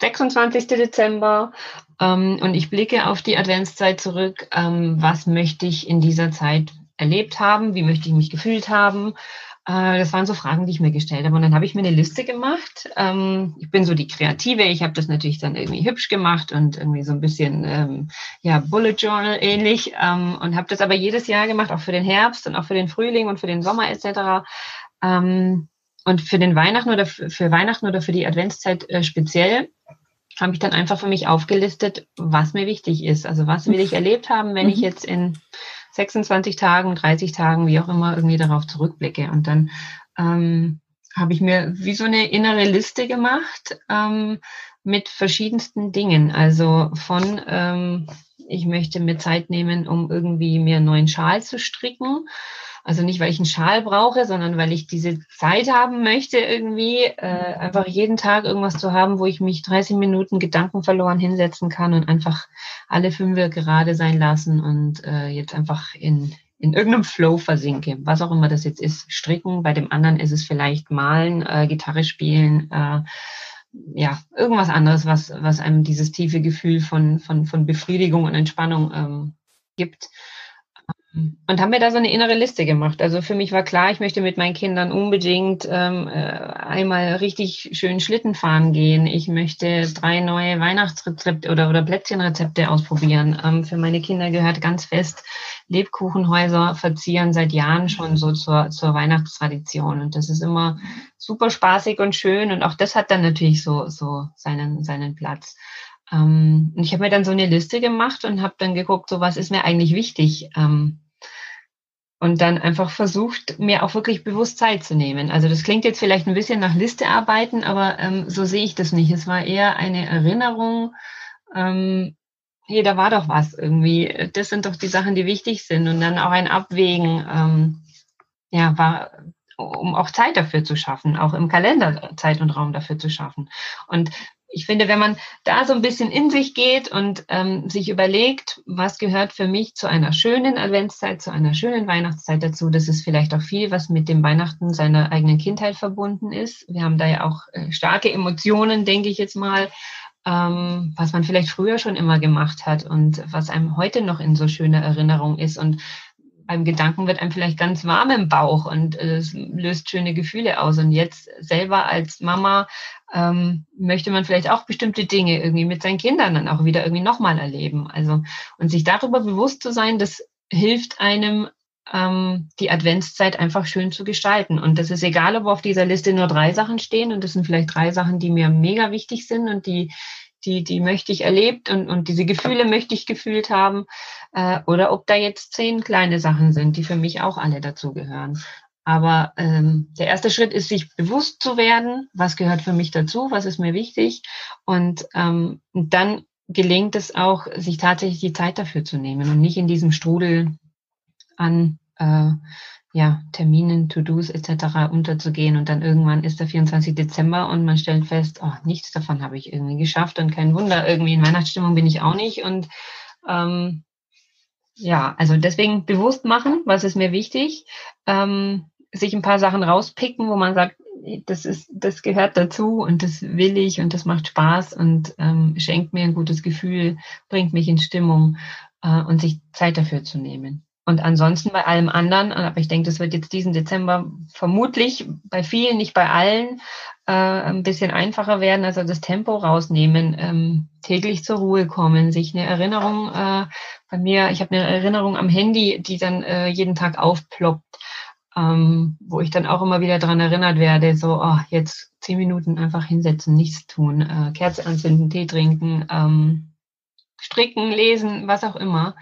B: 26. Dezember ähm, und ich blicke auf die Adventszeit zurück. Ähm, was möchte ich in dieser Zeit erlebt haben? Wie möchte ich mich gefühlt haben? Äh, das waren so Fragen, die ich mir gestellt habe. Und dann habe ich mir eine Liste gemacht. Ähm, ich bin so die Kreative. Ich habe das natürlich dann irgendwie hübsch gemacht und irgendwie so ein bisschen ähm, ja Bullet Journal ähnlich ähm, und habe das aber jedes Jahr gemacht, auch für den Herbst und auch für den Frühling und für den Sommer etc. und für den Weihnachten oder für Weihnachten oder für die Adventszeit äh, speziell habe ich dann einfach für mich aufgelistet, was mir wichtig ist. Also was will ich erlebt haben, wenn ich mhm. jetzt in 26 Tagen, 30 Tagen, wie auch immer, irgendwie darauf zurückblicke. Und dann ähm, habe ich mir wie so eine innere Liste gemacht ähm, mit verschiedensten Dingen. Also von, ähm, ich möchte mir Zeit nehmen, um irgendwie mir einen neuen Schal zu stricken also nicht, weil ich einen Schal brauche, sondern weil ich diese Zeit haben möchte, irgendwie äh, einfach jeden Tag irgendwas zu haben, wo ich mich 30 Minuten Gedanken verloren hinsetzen kann und einfach alle fünf gerade sein lassen und äh, jetzt einfach in, in irgendeinem Flow versinke, was auch immer das jetzt ist. Stricken, bei dem anderen ist es vielleicht malen, äh, Gitarre spielen, äh, ja, irgendwas anderes, was, was einem dieses tiefe Gefühl von, von, von Befriedigung und Entspannung ähm, gibt. Und haben mir da so eine innere Liste gemacht. Also für mich war klar, ich möchte mit meinen Kindern unbedingt ähm, äh, einmal richtig schön Schlitten fahren gehen. Ich möchte drei neue Weihnachtsrezepte oder, oder Plätzchenrezepte ausprobieren. Ähm, für meine Kinder gehört ganz fest Lebkuchenhäuser verzieren seit Jahren schon so zur, zur Weihnachtstradition. Und das ist immer super spaßig und schön. Und auch das hat dann natürlich so, so seinen, seinen Platz. Ähm, und ich habe mir dann so eine Liste gemacht und habe dann geguckt, so was ist mir eigentlich wichtig. Ähm, und dann einfach versucht, mir auch wirklich bewusst Zeit zu nehmen. Also das klingt jetzt vielleicht ein bisschen nach Liste arbeiten, aber ähm, so sehe ich das nicht. Es war eher eine Erinnerung, ähm, hey, da war doch was irgendwie. Das sind doch die Sachen, die wichtig sind. Und dann auch ein Abwägen, ähm, ja, war, um auch Zeit dafür zu schaffen, auch im Kalender Zeit und Raum dafür zu schaffen. Und ich finde, wenn man da so ein bisschen in sich geht und ähm, sich überlegt, was gehört für mich zu einer schönen Adventszeit, zu einer schönen Weihnachtszeit dazu, das ist vielleicht auch viel, was mit dem Weihnachten seiner eigenen Kindheit verbunden ist. Wir haben da ja auch äh, starke Emotionen, denke ich jetzt mal, ähm, was man vielleicht früher schon immer gemacht hat und was einem heute noch in so schöner Erinnerung ist. Und beim Gedanken wird einem vielleicht ganz warm im Bauch und äh, es löst schöne Gefühle aus. Und jetzt selber als Mama ähm, möchte man vielleicht auch bestimmte Dinge irgendwie mit seinen Kindern dann auch wieder irgendwie nochmal erleben. Also und sich darüber bewusst zu sein, das hilft einem ähm, die Adventszeit einfach schön zu gestalten. Und das ist egal, ob auf dieser Liste nur drei Sachen stehen und das sind vielleicht drei Sachen, die mir mega wichtig sind und die die, die möchte ich erlebt und, und diese Gefühle möchte ich gefühlt haben. Äh, oder ob da jetzt zehn kleine Sachen sind, die für mich auch alle dazugehören. Aber ähm, der erste Schritt ist, sich bewusst zu werden, was gehört für mich dazu, was ist mir wichtig. Und ähm, dann gelingt es auch, sich tatsächlich die Zeit dafür zu nehmen und nicht in diesem Strudel an äh, ja, Terminen, To-Dos etc. unterzugehen. Und dann irgendwann ist der 24. Dezember und man stellt fest, oh, nichts davon habe ich irgendwie geschafft und kein Wunder, irgendwie in Weihnachtsstimmung bin ich auch nicht. Und ähm, ja, also deswegen bewusst machen, was ist mir wichtig. Ähm, sich ein paar Sachen rauspicken, wo man sagt, das ist, das gehört dazu und das will ich und das macht Spaß und ähm, schenkt mir ein gutes Gefühl, bringt mich in Stimmung äh, und sich Zeit dafür zu nehmen. Und ansonsten bei allem anderen, aber ich denke, das wird jetzt diesen Dezember vermutlich bei vielen, nicht bei allen, äh, ein bisschen einfacher werden. Also das Tempo rausnehmen, ähm, täglich zur Ruhe kommen, sich eine Erinnerung äh, bei mir, ich habe eine Erinnerung am Handy, die dann äh, jeden Tag aufploppt ähm, wo ich dann auch immer wieder dran erinnert werde, so, oh, jetzt zehn Minuten einfach hinsetzen, nichts tun, äh, Kerze anzünden, Tee trinken, ähm, stricken, lesen, was auch immer.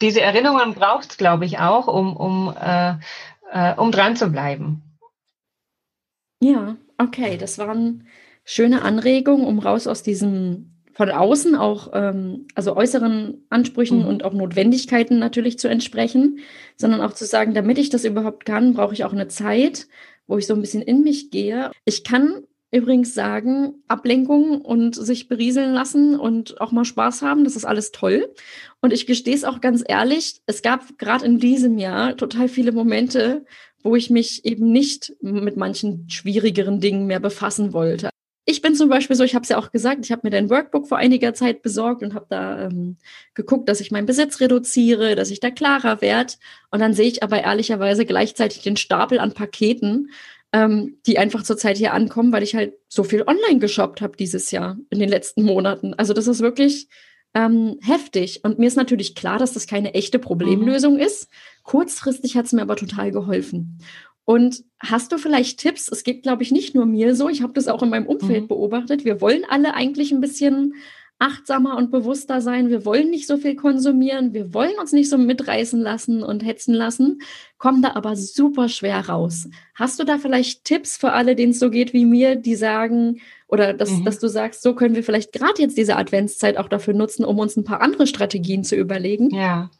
B: Diese Erinnerungen braucht es, glaube ich, auch, um, um, äh, äh, um dran zu bleiben.
A: Ja, okay, das waren schöne Anregungen, um raus aus diesem von außen auch, ähm, also äußeren Ansprüchen mhm. und auch Notwendigkeiten natürlich zu entsprechen, sondern auch zu sagen, damit ich das überhaupt kann, brauche ich auch eine Zeit, wo ich so ein bisschen in mich gehe. Ich kann übrigens sagen, Ablenkung und sich berieseln lassen und auch mal Spaß haben, das ist alles toll. Und ich gestehe es auch ganz ehrlich, es gab gerade in diesem Jahr total viele Momente, wo ich mich eben nicht mit manchen schwierigeren Dingen mehr befassen wollte. Ich bin zum Beispiel so, ich habe es ja auch gesagt, ich habe mir dein Workbook vor einiger Zeit besorgt und habe da ähm, geguckt, dass ich meinen Besitz reduziere, dass ich da klarer werde. Und dann sehe ich aber ehrlicherweise gleichzeitig den Stapel an Paketen, ähm, die einfach zurzeit hier ankommen, weil ich halt so viel online geshoppt habe dieses Jahr in den letzten Monaten. Also das ist wirklich ähm, heftig. Und mir ist natürlich klar, dass das keine echte Problemlösung mhm. ist. Kurzfristig hat es mir aber total geholfen. Und hast du vielleicht Tipps? Es geht, glaube ich, nicht nur mir so. Ich habe das auch in meinem Umfeld mhm. beobachtet. Wir wollen alle eigentlich ein bisschen achtsamer und bewusster sein. Wir wollen nicht so viel konsumieren. Wir wollen uns nicht so mitreißen lassen und hetzen lassen, kommen da aber super schwer raus. Hast du da vielleicht Tipps für alle, denen es so geht wie mir, die sagen, oder dass, mhm. dass du sagst, so können wir vielleicht gerade jetzt diese Adventszeit auch dafür nutzen, um uns ein paar andere Strategien zu überlegen?
B: Ja.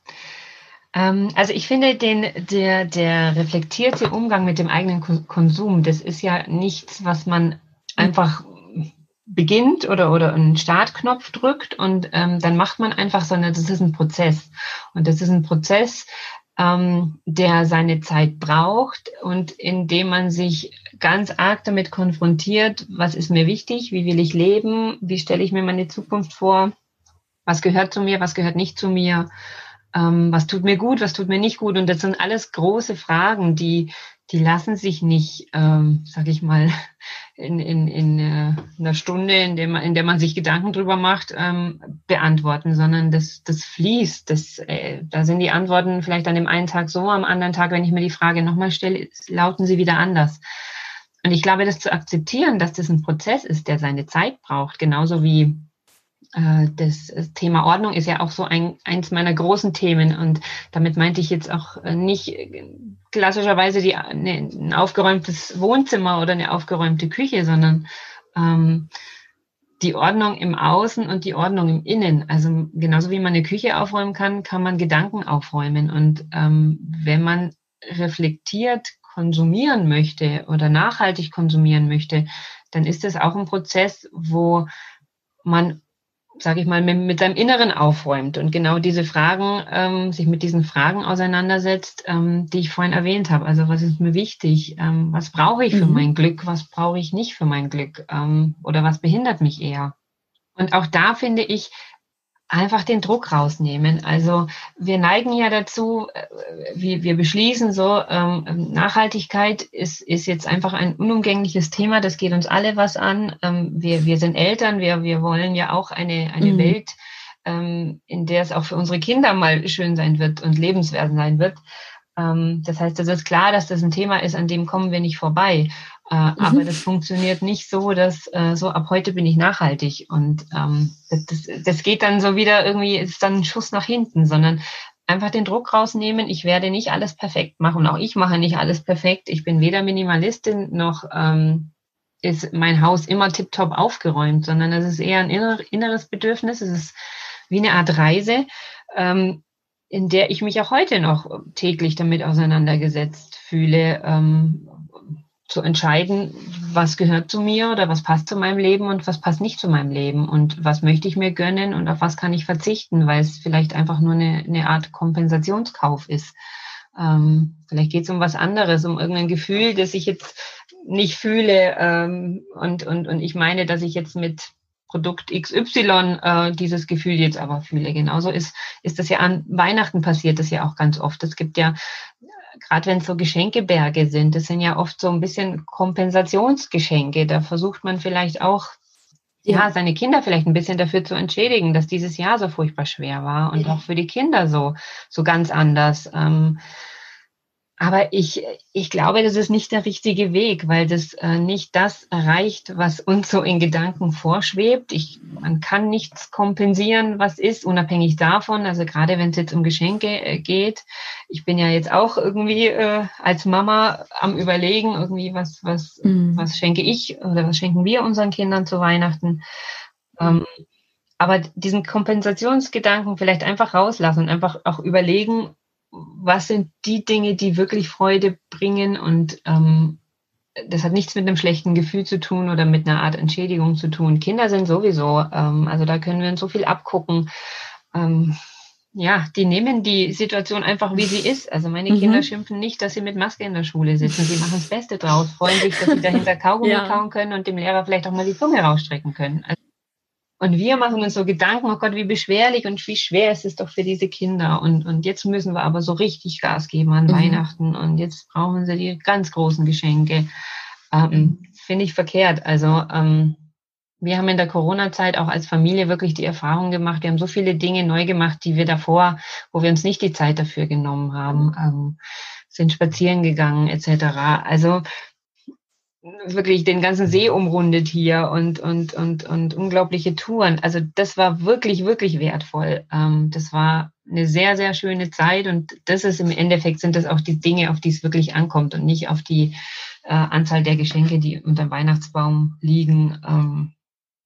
B: Ähm, also ich finde, den, der, der reflektierte Umgang mit dem eigenen Konsum, das ist ja nichts, was man einfach beginnt oder, oder einen Startknopf drückt und ähm, dann macht man einfach, sondern das ist ein Prozess. Und das ist ein Prozess, ähm, der seine Zeit braucht und in dem man sich ganz arg damit konfrontiert, was ist mir wichtig, wie will ich leben, wie stelle ich mir meine Zukunft vor, was gehört zu mir, was gehört nicht zu mir ähm, was tut mir gut, was tut mir nicht gut. Und das sind alles große Fragen, die, die lassen sich nicht, ähm, sag ich mal, in, in, in äh, einer Stunde, in der man, in der man sich Gedanken drüber macht, ähm, beantworten, sondern das, das fließt. Das, äh, da sind die Antworten vielleicht an dem einen Tag so, am anderen Tag, wenn ich mir die Frage nochmal stelle, lauten sie wieder anders. Und ich glaube, das zu akzeptieren, dass das ein Prozess ist, der seine Zeit braucht, genauso wie das Thema Ordnung ist ja auch so ein, eins meiner großen Themen und damit meinte ich jetzt auch äh, nicht äh, klassischerweise die, ne, ein aufgeräumtes Wohnzimmer oder eine aufgeräumte Küche, sondern ähm, die Ordnung im Außen und die Ordnung im Innen. Also genauso wie man eine Küche aufräumen kann, kann man Gedanken aufräumen. Und ähm, wenn man reflektiert konsumieren möchte oder nachhaltig konsumieren möchte, dann ist es auch ein Prozess, wo man sage ich mal, mit, mit, seinem Inneren aufräumt und genau diese Fragen, ähm, sich mit diesen Fragen auseinandersetzt, ähm, die ich vorhin erwähnt habe. Also was ist mir wichtig? Ähm, was brauche ich für mhm. mein Glück? Was brauche ich nicht für mein Glück? Ähm, oder was behindert mich eher? Und auch da finde ich, einfach den Druck rausnehmen. Also wir neigen ja dazu, äh, wir, wir beschließen so, ähm, Nachhaltigkeit ist, ist jetzt einfach ein unumgängliches Thema, das geht uns alle was an. Ähm, wir, wir sind Eltern, wir, wir wollen ja auch eine, eine mhm. Welt, ähm, in der es auch für unsere Kinder mal schön sein wird und lebenswert sein wird. Ähm, das heißt, es ist klar, dass das ein Thema ist, an dem kommen wir nicht vorbei. Äh, mhm. Aber das funktioniert nicht so, dass äh, so ab heute bin ich nachhaltig und ähm, das, das, das geht dann so wieder irgendwie, ist dann ein Schuss nach hinten, sondern einfach den Druck rausnehmen. Ich werde nicht alles perfekt machen. Auch ich mache nicht alles perfekt. Ich bin weder Minimalistin noch ähm, ist mein Haus immer tiptop aufgeräumt, sondern es ist eher ein inner, inneres Bedürfnis. Es ist wie eine Art Reise, ähm, in der ich mich auch heute noch täglich damit auseinandergesetzt fühle, ähm, zu entscheiden, was gehört zu mir oder was passt zu meinem Leben und was passt nicht zu meinem Leben und was möchte ich mir gönnen und auf was kann ich verzichten, weil es vielleicht einfach nur eine, eine Art Kompensationskauf ist. Ähm, vielleicht geht es um was anderes, um irgendein Gefühl, das ich jetzt nicht fühle ähm, und, und, und ich meine, dass ich jetzt mit Produkt XY äh, dieses Gefühl jetzt aber fühle. Genauso ist, ist das ja an Weihnachten passiert, das ja auch ganz oft. Es gibt ja, gerade wenn es so Geschenkeberge sind, das sind ja oft so ein bisschen Kompensationsgeschenke. Da versucht man vielleicht auch, ja, ja seine Kinder vielleicht ein bisschen dafür zu entschädigen, dass dieses Jahr so furchtbar schwer war und ja. auch für die Kinder so, so ganz anders. Ähm, aber ich, ich glaube, das ist nicht der richtige Weg, weil das äh, nicht das erreicht, was uns so in Gedanken vorschwebt. Ich, man kann nichts kompensieren, was ist, unabhängig davon. Also gerade wenn es jetzt um Geschenke äh, geht. Ich bin ja jetzt auch irgendwie äh, als Mama am Überlegen, irgendwie was, was, mhm. was schenke ich oder was schenken wir unseren Kindern zu Weihnachten. Ähm, aber diesen Kompensationsgedanken vielleicht einfach rauslassen und einfach auch überlegen, was sind die Dinge, die wirklich Freude bringen und ähm, das hat nichts mit einem schlechten Gefühl zu tun oder mit einer Art Entschädigung zu tun. Kinder sind sowieso, ähm, also da können wir uns so viel abgucken. Ähm, ja, die nehmen die Situation einfach, wie sie ist. Also meine mhm. Kinder schimpfen nicht, dass sie mit Maske in der Schule sitzen. Sie machen das Beste draus, freuen sich, dass sie dahinter Kaugummi ja. kauen können und dem Lehrer vielleicht auch mal die Zunge rausstrecken können. Also und wir machen uns so Gedanken, oh Gott, wie beschwerlich und wie schwer ist es doch für diese Kinder. Und, und jetzt müssen wir aber so richtig Gas geben an mhm. Weihnachten. Und jetzt brauchen sie die ganz großen Geschenke. Ähm, mhm. Finde ich verkehrt. Also ähm, wir haben in der Corona-Zeit auch als Familie wirklich die Erfahrung gemacht, wir haben so viele Dinge neu gemacht, die wir davor, wo wir uns nicht die Zeit dafür genommen haben, ähm, sind spazieren gegangen etc. Also wirklich den ganzen See umrundet hier und, und, und, und unglaubliche Touren. Also das war wirklich, wirklich wertvoll. Ähm, das war eine sehr, sehr schöne Zeit und das ist im Endeffekt sind das auch die Dinge, auf die es wirklich ankommt und nicht auf die äh, Anzahl der Geschenke, die unter dem Weihnachtsbaum liegen. Ähm,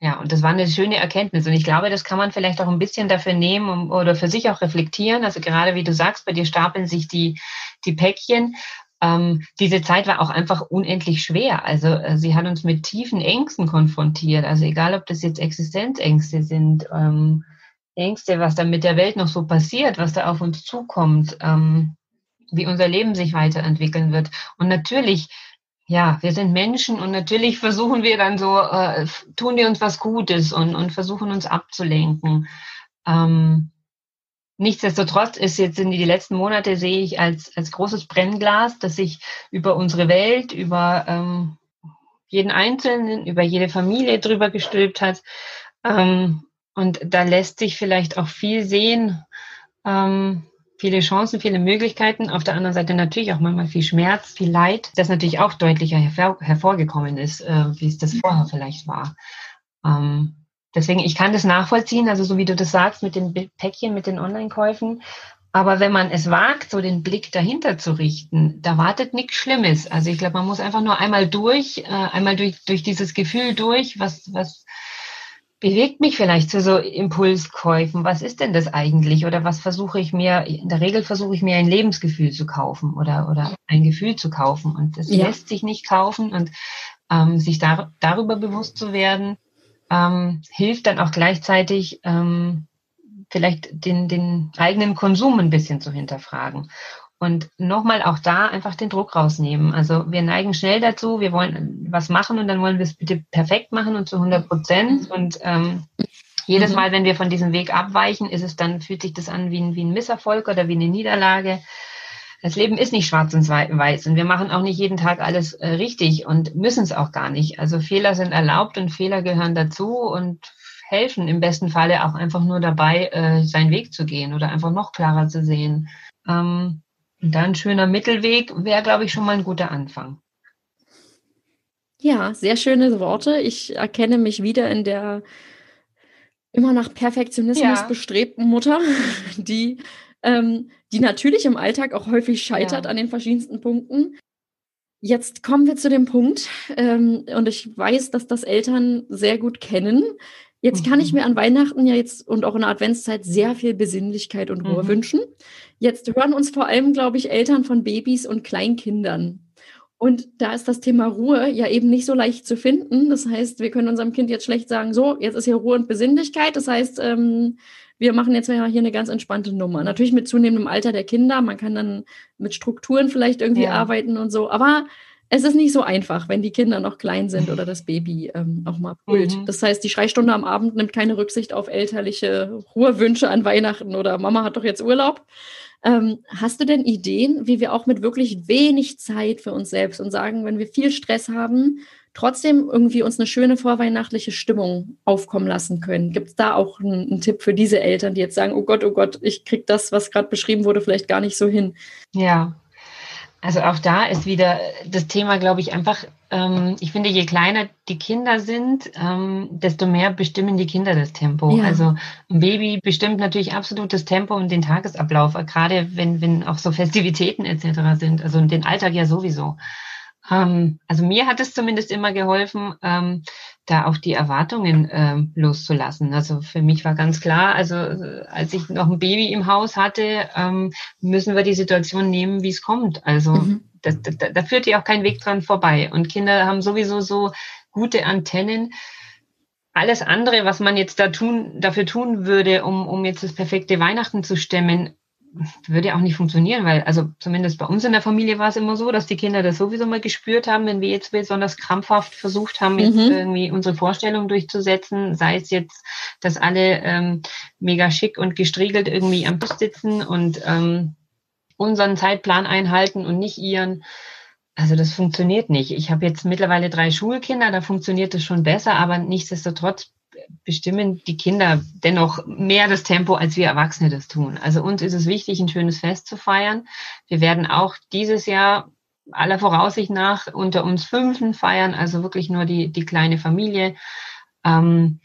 B: ja, und das war eine schöne Erkenntnis. Und ich glaube, das kann man vielleicht auch ein bisschen dafür nehmen oder für sich auch reflektieren. Also gerade wie du sagst, bei dir stapeln sich die, die Päckchen ähm, diese Zeit war auch einfach unendlich schwer. Also äh, sie hat uns mit tiefen Ängsten konfrontiert. Also egal, ob das jetzt Existenzängste sind, ähm, Ängste, was da mit der Welt noch so passiert, was da auf uns zukommt, ähm, wie unser Leben sich weiterentwickeln wird. Und natürlich, ja, wir sind Menschen und natürlich versuchen wir dann so, äh, tun wir uns was Gutes und, und versuchen uns abzulenken. Ähm, Nichtsdestotrotz ist jetzt in die letzten Monate sehe ich als, als großes Brennglas, das sich über unsere Welt, über ähm, jeden Einzelnen, über jede Familie drüber gestülpt hat. Ähm, und da lässt sich vielleicht auch viel sehen, ähm, viele Chancen, viele Möglichkeiten. Auf der anderen Seite natürlich auch manchmal viel Schmerz, viel Leid, das natürlich auch deutlicher hervor, hervorgekommen ist, äh, wie es das vorher vielleicht war. Ähm, Deswegen, ich kann das nachvollziehen, also so wie du das sagst, mit den Päckchen, mit den Online-Käufen. Aber wenn man es wagt, so den Blick dahinter zu richten, da wartet nichts Schlimmes. Also ich glaube, man muss einfach nur einmal durch, äh, einmal durch, durch dieses Gefühl durch, was, was bewegt mich vielleicht zu so Impulskäufen. Was ist denn das eigentlich? Oder was versuche ich mir, in der Regel versuche ich mir ein Lebensgefühl zu kaufen oder, oder ein Gefühl zu kaufen. Und das ja. lässt sich nicht kaufen und ähm, sich dar darüber bewusst zu werden, ähm, hilft dann auch gleichzeitig ähm, vielleicht den, den eigenen Konsum ein bisschen zu hinterfragen. Und nochmal auch da einfach den Druck rausnehmen. Also wir neigen schnell dazu, wir wollen was machen und dann wollen wir es bitte perfekt machen und zu 100 Prozent. Und ähm, jedes mhm. Mal, wenn wir von diesem Weg abweichen, ist es dann, fühlt sich das an wie ein, wie ein Misserfolg oder wie eine Niederlage das Leben ist nicht schwarz und weiß und wir machen auch nicht jeden Tag alles äh, richtig und müssen es auch gar nicht. Also Fehler sind erlaubt und Fehler gehören dazu und helfen im besten Falle auch einfach nur dabei, äh, seinen Weg zu gehen oder einfach noch klarer zu sehen. Ähm, und dann ein schöner Mittelweg wäre, glaube ich, schon mal ein guter Anfang.
A: Ja, sehr schöne Worte. Ich erkenne mich wieder in der immer nach Perfektionismus ja. bestrebten Mutter, die, ähm, die natürlich im Alltag auch häufig scheitert ja. an den verschiedensten Punkten. Jetzt kommen wir zu dem Punkt, ähm, und ich weiß, dass das Eltern sehr gut kennen. Jetzt kann ich mhm. mir an Weihnachten ja jetzt und auch in der Adventszeit sehr viel Besinnlichkeit und Ruhe mhm. wünschen. Jetzt hören uns vor allem, glaube ich, Eltern von Babys und Kleinkindern. Und da ist das Thema Ruhe ja eben nicht so leicht zu finden. Das heißt, wir können unserem Kind jetzt schlecht sagen, so, jetzt ist hier Ruhe und Besinnlichkeit. Das heißt, ähm, wir machen jetzt mal hier eine ganz entspannte Nummer. Natürlich mit zunehmendem Alter der Kinder. Man kann dann mit Strukturen vielleicht irgendwie ja. arbeiten und so. Aber es ist nicht so einfach, wenn die Kinder noch klein sind oder das Baby ähm, auch mal brüllt. Mhm. Das heißt, die Schreistunde am Abend nimmt keine Rücksicht auf elterliche Ruhewünsche an Weihnachten oder Mama hat doch jetzt Urlaub. Ähm, hast du denn Ideen, wie wir auch mit wirklich wenig Zeit für uns selbst und sagen, wenn wir viel Stress haben, trotzdem irgendwie uns eine schöne vorweihnachtliche Stimmung aufkommen lassen können. Gibt es da auch einen, einen, Tipp für diese Eltern, die jetzt sagen, oh Gott, oh Gott, ich kriege das, was gerade beschrieben wurde, vielleicht gar nicht so hin?
B: Ja, also auch da ist wieder das Thema, glaube ich, einfach, ähm, ich finde, je kleiner die Kinder sind, ähm, desto mehr bestimmen die Kinder das Tempo. Ja. Also ein Baby bestimmt natürlich absolut das Tempo und den Tagesablauf, gerade wenn, wenn auch so Festivitäten etc. sind, also den Alltag ja sowieso. Ähm, also mir hat es zumindest immer geholfen, ähm, da auch die Erwartungen äh, loszulassen. Also für mich war ganz klar, also äh, als ich noch ein Baby im Haus hatte, ähm, müssen wir die Situation nehmen, wie es kommt. Also mhm. da, da, da führt ja auch kein Weg dran vorbei. Und Kinder haben sowieso so gute Antennen. Alles andere, was man jetzt da tun, dafür tun würde, um, um jetzt das perfekte Weihnachten zu stemmen, würde auch nicht funktionieren, weil, also zumindest bei uns in der Familie war es immer so, dass die Kinder das sowieso mal gespürt haben, wenn wir jetzt besonders krampfhaft versucht haben, jetzt mhm. irgendwie unsere Vorstellung durchzusetzen, sei es jetzt, dass alle ähm, mega schick und gestriegelt irgendwie am Tisch sitzen und ähm, unseren Zeitplan einhalten und nicht ihren. Also das funktioniert nicht. Ich habe jetzt mittlerweile drei Schulkinder, da funktioniert das schon besser, aber nichtsdestotrotz bestimmen die Kinder dennoch mehr das Tempo, als wir Erwachsene das tun. Also uns ist es wichtig, ein schönes Fest zu feiern. Wir werden auch dieses Jahr aller Voraussicht nach unter uns Fünfen feiern, also wirklich nur die, die kleine Familie. Ähm,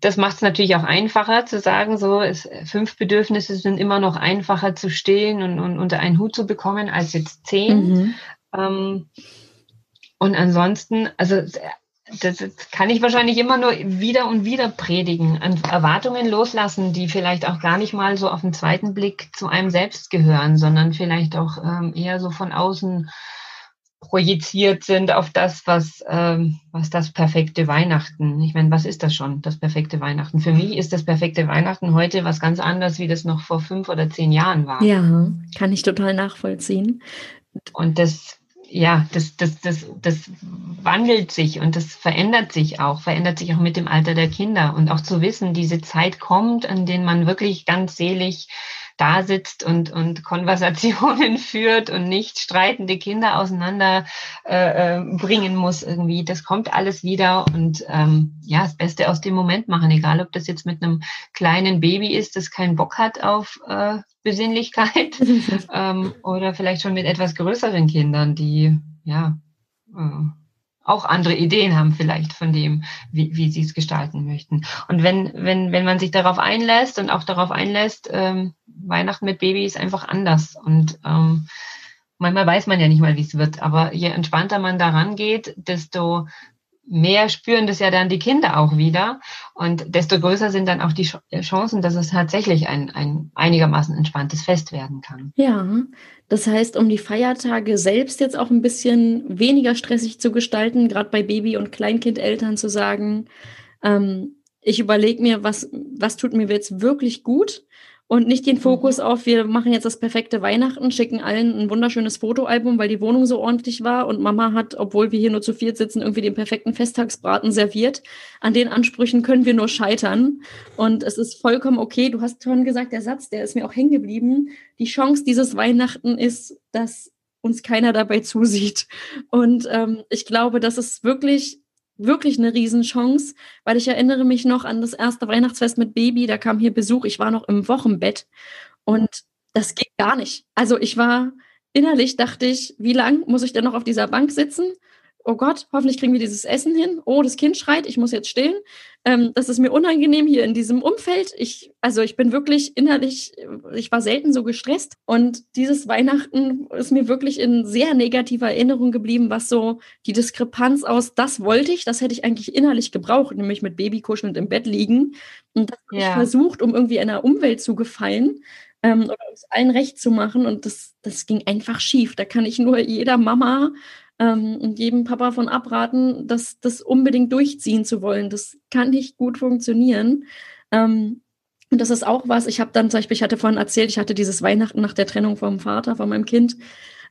B: das macht es natürlich auch einfacher zu sagen, so es, fünf Bedürfnisse sind immer noch einfacher zu stehen und, und unter einen Hut zu bekommen als jetzt zehn. Mhm. Ähm, und ansonsten, also das kann ich wahrscheinlich immer nur wieder und wieder predigen, an Erwartungen loslassen, die vielleicht auch gar nicht mal so auf den zweiten Blick zu einem selbst gehören, sondern vielleicht auch ähm, eher so von außen projiziert sind auf das, was, ähm, was das perfekte Weihnachten. Ich meine, was ist das schon, das perfekte Weihnachten? Für mich ist das perfekte Weihnachten heute was ganz anderes, wie das noch vor fünf oder zehn Jahren war.
A: Ja, kann ich total nachvollziehen.
B: Und das ja, das, das, das, das wandelt sich und das verändert sich auch, verändert sich auch mit dem Alter der Kinder. Und auch zu wissen, diese Zeit kommt, an denen man wirklich ganz selig da sitzt und, und Konversationen führt und nicht streitende Kinder auseinander äh, äh, bringen muss irgendwie. Das kommt alles wieder und ähm, ja, das Beste aus dem Moment machen, egal ob das jetzt mit einem kleinen Baby ist, das keinen Bock hat auf äh, Besinnlichkeit ähm, oder vielleicht schon mit etwas größeren Kindern, die ja äh, auch andere Ideen haben vielleicht von dem, wie, wie sie es gestalten möchten. Und wenn, wenn, wenn man sich darauf einlässt und auch darauf einlässt, ähm, Weihnachten mit Baby ist einfach anders. Und ähm, manchmal weiß man ja nicht mal, wie es wird. Aber je entspannter man daran geht, desto mehr spüren das ja dann die Kinder auch wieder und desto größer sind dann auch die äh, Chancen, dass es tatsächlich ein, ein einigermaßen entspanntes Fest werden kann.
A: Ja, das heißt, um die Feiertage selbst jetzt auch ein bisschen weniger stressig zu gestalten, gerade bei Baby- und Kleinkindeltern zu sagen, ähm, ich überlege mir, was, was tut mir jetzt wirklich gut und nicht den Fokus mhm. auf, wir machen jetzt das perfekte Weihnachten, schicken allen ein wunderschönes Fotoalbum, weil die Wohnung so ordentlich war und Mama hat, obwohl wir hier nur zu viert sitzen, irgendwie den perfekten Festtagsbraten serviert. An den Ansprüchen können wir nur scheitern und es ist vollkommen okay. Du hast schon gesagt, der Satz, der ist mir auch hängen geblieben. Die Chance dieses Weihnachten ist, dass uns keiner dabei zusieht. Und ähm, ich glaube, das ist wirklich wirklich eine Riesenchance, weil ich erinnere mich noch an das erste Weihnachtsfest mit Baby, da kam hier Besuch, ich war noch im Wochenbett und das ging gar nicht. Also ich war innerlich, dachte ich, wie lang muss ich denn noch auf dieser Bank sitzen? Oh Gott, hoffentlich kriegen wir dieses Essen hin. Oh, das Kind schreit, ich muss jetzt stillen. Ähm, das ist mir unangenehm hier in diesem Umfeld. Ich, also ich bin wirklich innerlich, ich war selten so gestresst. Und dieses Weihnachten ist mir wirklich in sehr negativer Erinnerung geblieben, was so die Diskrepanz aus, das wollte ich, das hätte ich eigentlich innerlich gebraucht, nämlich mit Babykuschelnd im Bett liegen. Und das habe ja. ich versucht, um irgendwie einer Umwelt zu gefallen. Ähm, oder uns allen recht zu machen. Und das, das ging einfach schief. Da kann ich nur jeder Mama ähm, und jedem Papa von abraten, das, das unbedingt durchziehen zu wollen. Das kann nicht gut funktionieren. Ähm, und das ist auch was, ich habe dann zum Beispiel, ich hatte vorhin erzählt, ich hatte dieses Weihnachten nach der Trennung vom Vater, von meinem Kind,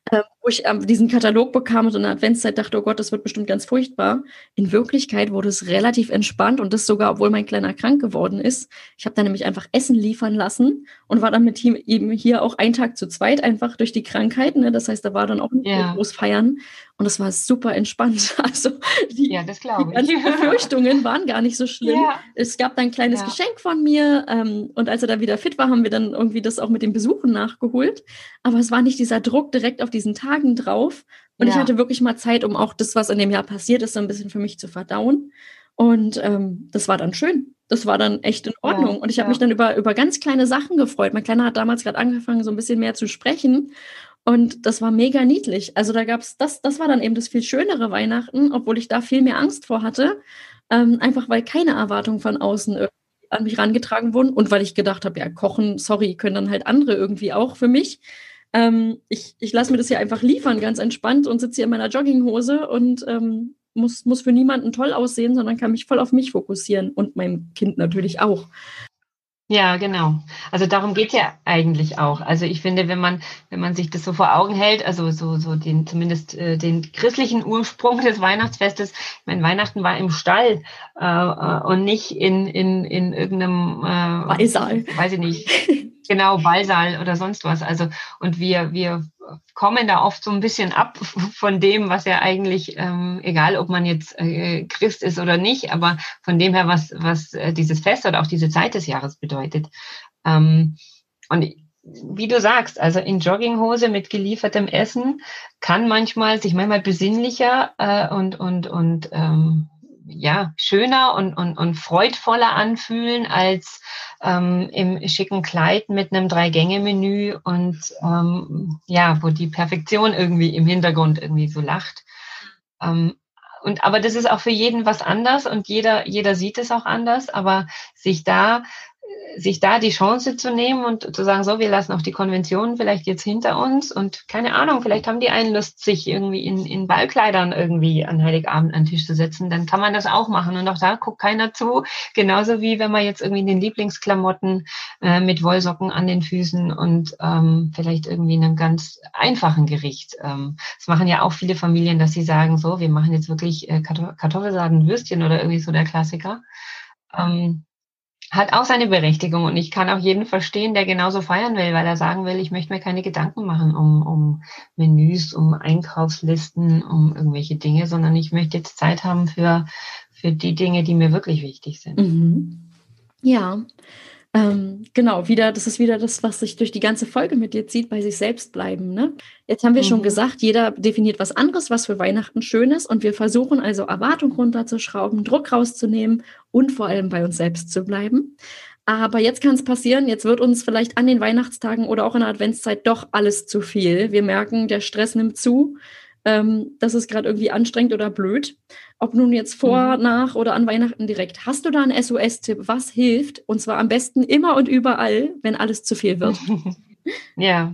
A: äh, wo ich äh, diesen Katalog bekam und in der Adventszeit dachte, oh Gott, das wird bestimmt ganz furchtbar. In Wirklichkeit wurde es relativ entspannt und das sogar, obwohl mein Kleiner krank geworden ist. Ich habe dann nämlich einfach Essen liefern lassen und war dann mit ihm eben hier auch einen Tag zu zweit einfach durch die Krankheit. Ne? Das heißt, da war dann auch nicht ja. groß feiern und es war super entspannt. Also die, ja, das die Befürchtungen waren gar nicht so schlimm. Ja. Es gab dann ein kleines ja. Geschenk von mir ähm, und als er dann wieder fit war, haben wir dann irgendwie das auch mit den Besuchen nachgeholt. Aber es war nicht dieser Druck direkt auf diesen Tagen drauf. Und ich hatte wirklich mal Zeit, um auch das, was in dem Jahr passiert ist, so ein bisschen für mich zu verdauen. Und ähm, das war dann schön. Das war dann echt in Ordnung. Ja, und ich habe ja. mich dann über, über ganz kleine Sachen gefreut. Mein Kleiner hat damals gerade angefangen, so ein bisschen mehr zu sprechen. Und das war mega niedlich. Also da gab es, das, das war dann eben das viel schönere Weihnachten, obwohl ich da viel mehr Angst vor hatte. Ähm, einfach weil keine Erwartungen von außen an mich rangetragen wurden und weil ich gedacht habe, ja, kochen, sorry, können dann halt andere irgendwie auch für mich. Ähm, ich ich lasse mir das hier einfach liefern, ganz entspannt und sitze hier in meiner Jogginghose und ähm, muss, muss für niemanden toll aussehen, sondern kann mich voll auf mich fokussieren und meinem Kind natürlich auch.
B: Ja, genau. Also darum geht ja eigentlich auch. Also ich finde, wenn man, wenn man sich das so vor Augen hält, also so, so den, zumindest äh, den christlichen Ursprung des Weihnachtsfestes, ich meine, Weihnachten war im Stall äh, äh und nicht in, in, in irgendeinem äh, Ballsaal. Weiß ich nicht. Genau, Ballsaal oder sonst was. Also, und wir, wir kommen da oft so ein bisschen ab von dem, was ja eigentlich, ähm, egal ob man jetzt äh, Christ ist oder nicht, aber von dem her, was, was äh, dieses Fest oder auch diese Zeit des Jahres bedeutet. Ähm, und wie du sagst, also in Jogginghose mit geliefertem Essen kann manchmal sich manchmal besinnlicher äh, und, und, und ähm, ja, schöner und, und, und freudvoller anfühlen als ähm, im schicken Kleid mit einem Drei-Gänge-Menü und ähm, ja, wo die Perfektion irgendwie im Hintergrund irgendwie so lacht. Ähm, und aber das ist auch für jeden was anders und jeder, jeder sieht es auch anders, aber sich da sich da die Chance zu nehmen und zu sagen, so, wir lassen auch die Konventionen vielleicht jetzt hinter uns und keine Ahnung, vielleicht haben die einen Lust, sich irgendwie in, in Ballkleidern irgendwie an Heiligabend an den Tisch zu setzen, dann kann man das auch machen und auch da guckt keiner zu. Genauso wie wenn man jetzt irgendwie in den Lieblingsklamotten äh, mit Wollsocken an den Füßen und ähm, vielleicht irgendwie in einem ganz einfachen Gericht. Ähm, das machen ja auch viele Familien, dass sie sagen, so, wir machen jetzt wirklich äh, Kartoffelsaden, Würstchen oder irgendwie so der Klassiker. Ähm, hat auch seine Berechtigung und ich kann auch jeden verstehen, der genauso feiern will, weil er sagen will, ich möchte mir keine Gedanken machen um, um Menüs, um Einkaufslisten, um irgendwelche Dinge, sondern ich möchte jetzt Zeit haben für, für die Dinge, die mir wirklich wichtig sind.
A: Mhm. Ja, ähm, genau, wieder, das ist wieder das, was sich durch die ganze Folge mit dir zieht, bei sich selbst bleiben. Ne? Jetzt haben wir mhm. schon gesagt, jeder definiert was anderes, was für Weihnachten schön ist. Und wir versuchen also Erwartung runterzuschrauben, Druck rauszunehmen und vor allem bei uns selbst zu bleiben. Aber jetzt kann es passieren, jetzt wird uns vielleicht an den Weihnachtstagen oder auch in der Adventszeit doch alles zu viel. Wir merken, der Stress nimmt zu ähm, das ist gerade irgendwie anstrengend oder blöd. Ob nun jetzt vor, mhm. nach oder an Weihnachten direkt. Hast du da einen SOS-Tipp? Was hilft? Und zwar am besten immer und überall, wenn alles zu viel wird.
B: ja.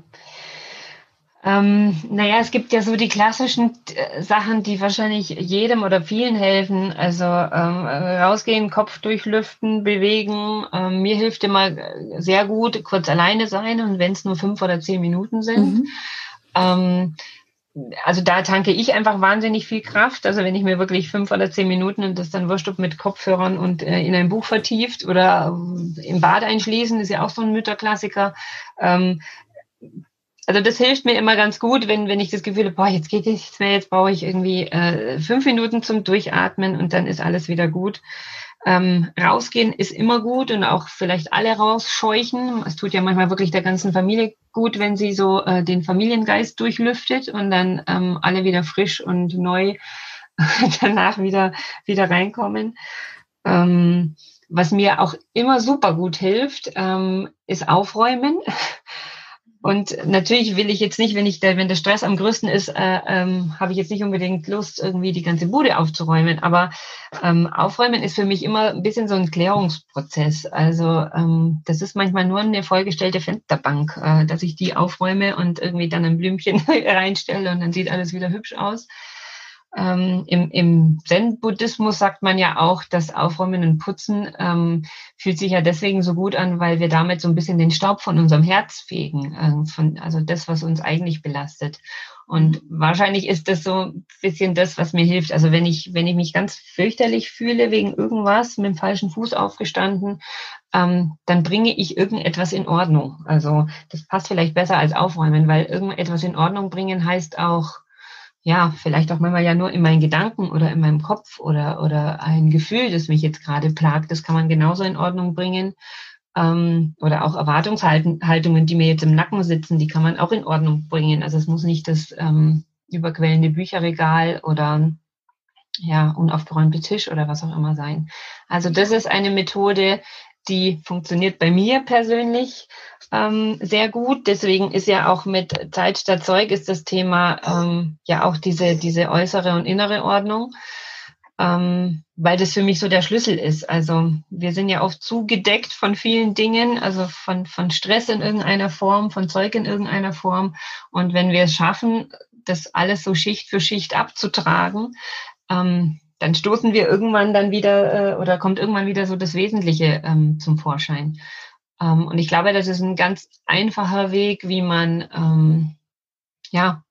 B: Ähm, naja, es gibt ja so die klassischen äh, Sachen, die wahrscheinlich jedem oder vielen helfen. Also ähm, rausgehen, Kopf durchlüften, bewegen. Ähm, mir hilft immer sehr gut, kurz alleine sein und wenn es nur fünf oder zehn Minuten sind. Mhm. Ähm, also da tanke ich einfach wahnsinnig viel Kraft. Also wenn ich mir wirklich fünf oder zehn Minuten und das dann wurscht mit Kopfhörern und äh, in ein Buch vertieft oder im Bad einschließen, ist ja auch so ein Mütterklassiker. Ähm, also das hilft mir immer ganz gut, wenn, wenn ich das Gefühl habe, boah, jetzt geht nichts mehr, jetzt brauche ich irgendwie äh, fünf Minuten zum Durchatmen und dann ist alles wieder gut. Ähm, rausgehen ist immer gut und auch vielleicht alle rausscheuchen. Es tut ja manchmal wirklich der ganzen Familie gut, wenn sie so äh, den Familiengeist durchlüftet und dann ähm, alle wieder frisch und neu danach wieder, wieder reinkommen. Ähm, was mir auch immer super gut hilft, ähm, ist Aufräumen. Und natürlich will ich jetzt nicht, wenn ich da, wenn der Stress am größten ist, äh, ähm, habe ich jetzt nicht unbedingt Lust, irgendwie die ganze Bude aufzuräumen. Aber ähm, Aufräumen ist für mich immer ein bisschen so ein Klärungsprozess. Also ähm, das ist manchmal nur eine vollgestellte Fensterbank, äh, dass ich die aufräume und irgendwie dann ein Blümchen reinstelle und dann sieht alles wieder hübsch aus. Ähm, Im im Zen-Buddhismus sagt man ja auch, dass Aufräumen und Putzen ähm, fühlt sich ja deswegen so gut an, weil wir damit so ein bisschen den Staub von unserem Herz fegen, äh, von, also das, was uns eigentlich belastet. Und wahrscheinlich ist das so ein bisschen das, was mir hilft. Also wenn ich, wenn ich mich ganz fürchterlich fühle wegen irgendwas, mit dem falschen Fuß aufgestanden, ähm, dann bringe ich irgendetwas in Ordnung. Also das passt vielleicht besser als aufräumen, weil irgendetwas in Ordnung bringen heißt auch, ja, vielleicht auch manchmal ja nur in meinen Gedanken oder in meinem Kopf oder, oder ein Gefühl, das mich jetzt gerade plagt, das kann man genauso in Ordnung bringen. Ähm, oder auch Erwartungshaltungen, die mir jetzt im Nacken sitzen, die kann man auch in Ordnung bringen. Also es muss nicht das ähm, überquellende Bücherregal oder ja, unaufgeräumte Tisch oder was auch immer sein. Also das ist eine Methode, die funktioniert bei mir persönlich ähm, sehr gut. Deswegen ist ja auch mit Zeit statt Zeug ist das Thema ähm, ja auch diese, diese äußere und innere Ordnung, ähm, weil das für mich so der Schlüssel ist. Also wir sind ja oft zugedeckt von vielen Dingen, also von, von Stress in irgendeiner Form, von Zeug in irgendeiner Form. Und wenn wir es schaffen, das alles so Schicht für Schicht abzutragen, ähm, dann stoßen wir irgendwann dann wieder äh, oder kommt irgendwann wieder so das Wesentliche ähm, zum Vorschein. Ähm, und ich glaube, das ist ein ganz einfacher Weg, wie man ähm, ja,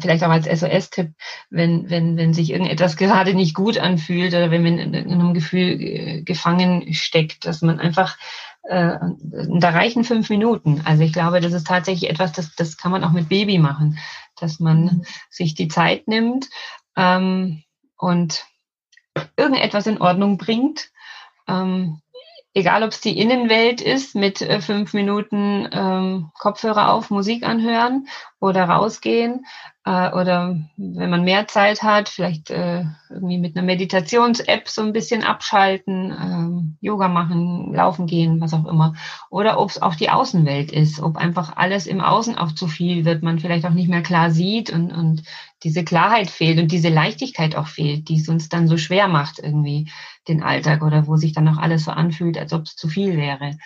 B: vielleicht auch als SOS-Tipp, wenn, wenn, wenn sich irgendetwas gerade nicht gut anfühlt oder wenn man in, in einem Gefühl äh, gefangen steckt, dass man einfach, äh, da reichen fünf Minuten. Also ich glaube, das ist tatsächlich etwas, das, das kann man auch mit Baby machen, dass man mhm. sich die Zeit nimmt ähm, und irgendetwas in Ordnung bringt. Ähm, egal, ob es die Innenwelt ist mit äh, fünf Minuten ähm, Kopfhörer auf, Musik anhören oder rausgehen äh, oder wenn man mehr Zeit hat, vielleicht äh, irgendwie mit einer Meditations-App so ein bisschen abschalten, ähm, Yoga machen, laufen gehen, was auch immer. Oder ob es auch die Außenwelt ist, ob einfach alles im Außen auch zu viel wird, man vielleicht auch nicht mehr klar sieht und, und diese Klarheit fehlt und diese Leichtigkeit auch fehlt, die es uns dann so schwer macht irgendwie den Alltag oder wo sich dann auch alles so anfühlt, als ob es zu viel wäre.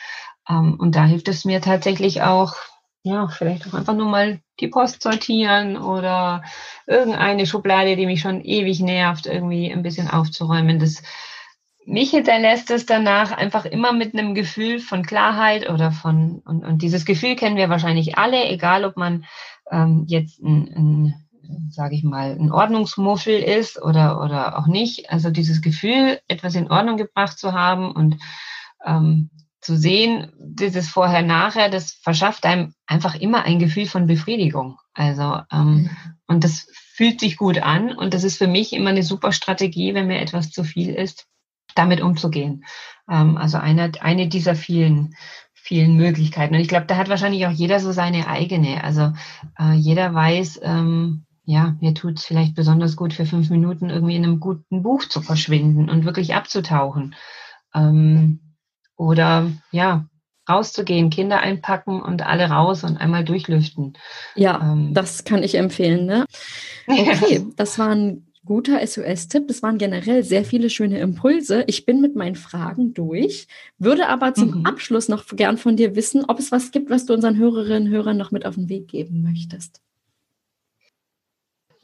B: Ähm, und da hilft es mir tatsächlich auch, ja, vielleicht auch einfach nur mal die Post sortieren oder irgendeine Schublade, die mich schon ewig nervt, irgendwie ein bisschen aufzuräumen. Das mich hinterlässt es danach einfach immer mit einem Gefühl von Klarheit oder von, und, und dieses Gefühl kennen wir wahrscheinlich alle, egal ob man ähm, jetzt ein, ein sage ich mal, ein Ordnungsmuffel ist oder, oder auch nicht. Also dieses Gefühl, etwas in Ordnung gebracht zu haben und ähm, zu sehen, dieses Vorher-Nachher, das verschafft einem einfach immer ein Gefühl von Befriedigung. Also, ähm, und das fühlt sich gut an und das ist für mich immer eine super Strategie, wenn mir etwas zu viel ist, damit umzugehen. Ähm, also eine, eine dieser vielen, vielen Möglichkeiten. Und ich glaube, da hat wahrscheinlich auch jeder so seine eigene. Also äh, jeder weiß, ähm, ja, mir tut es vielleicht besonders gut, für fünf Minuten irgendwie in einem guten Buch zu verschwinden und wirklich abzutauchen. Ähm, oder ja, rauszugehen, Kinder einpacken und alle raus und einmal durchlüften.
A: Ja, ähm. das kann ich empfehlen. Ne? Okay, das war ein guter SOS-Tipp. Das waren generell sehr viele schöne Impulse. Ich bin mit meinen Fragen durch, würde aber zum mhm. Abschluss noch gern von dir wissen, ob es was gibt, was du unseren Hörerinnen und Hörern noch mit auf den Weg geben möchtest.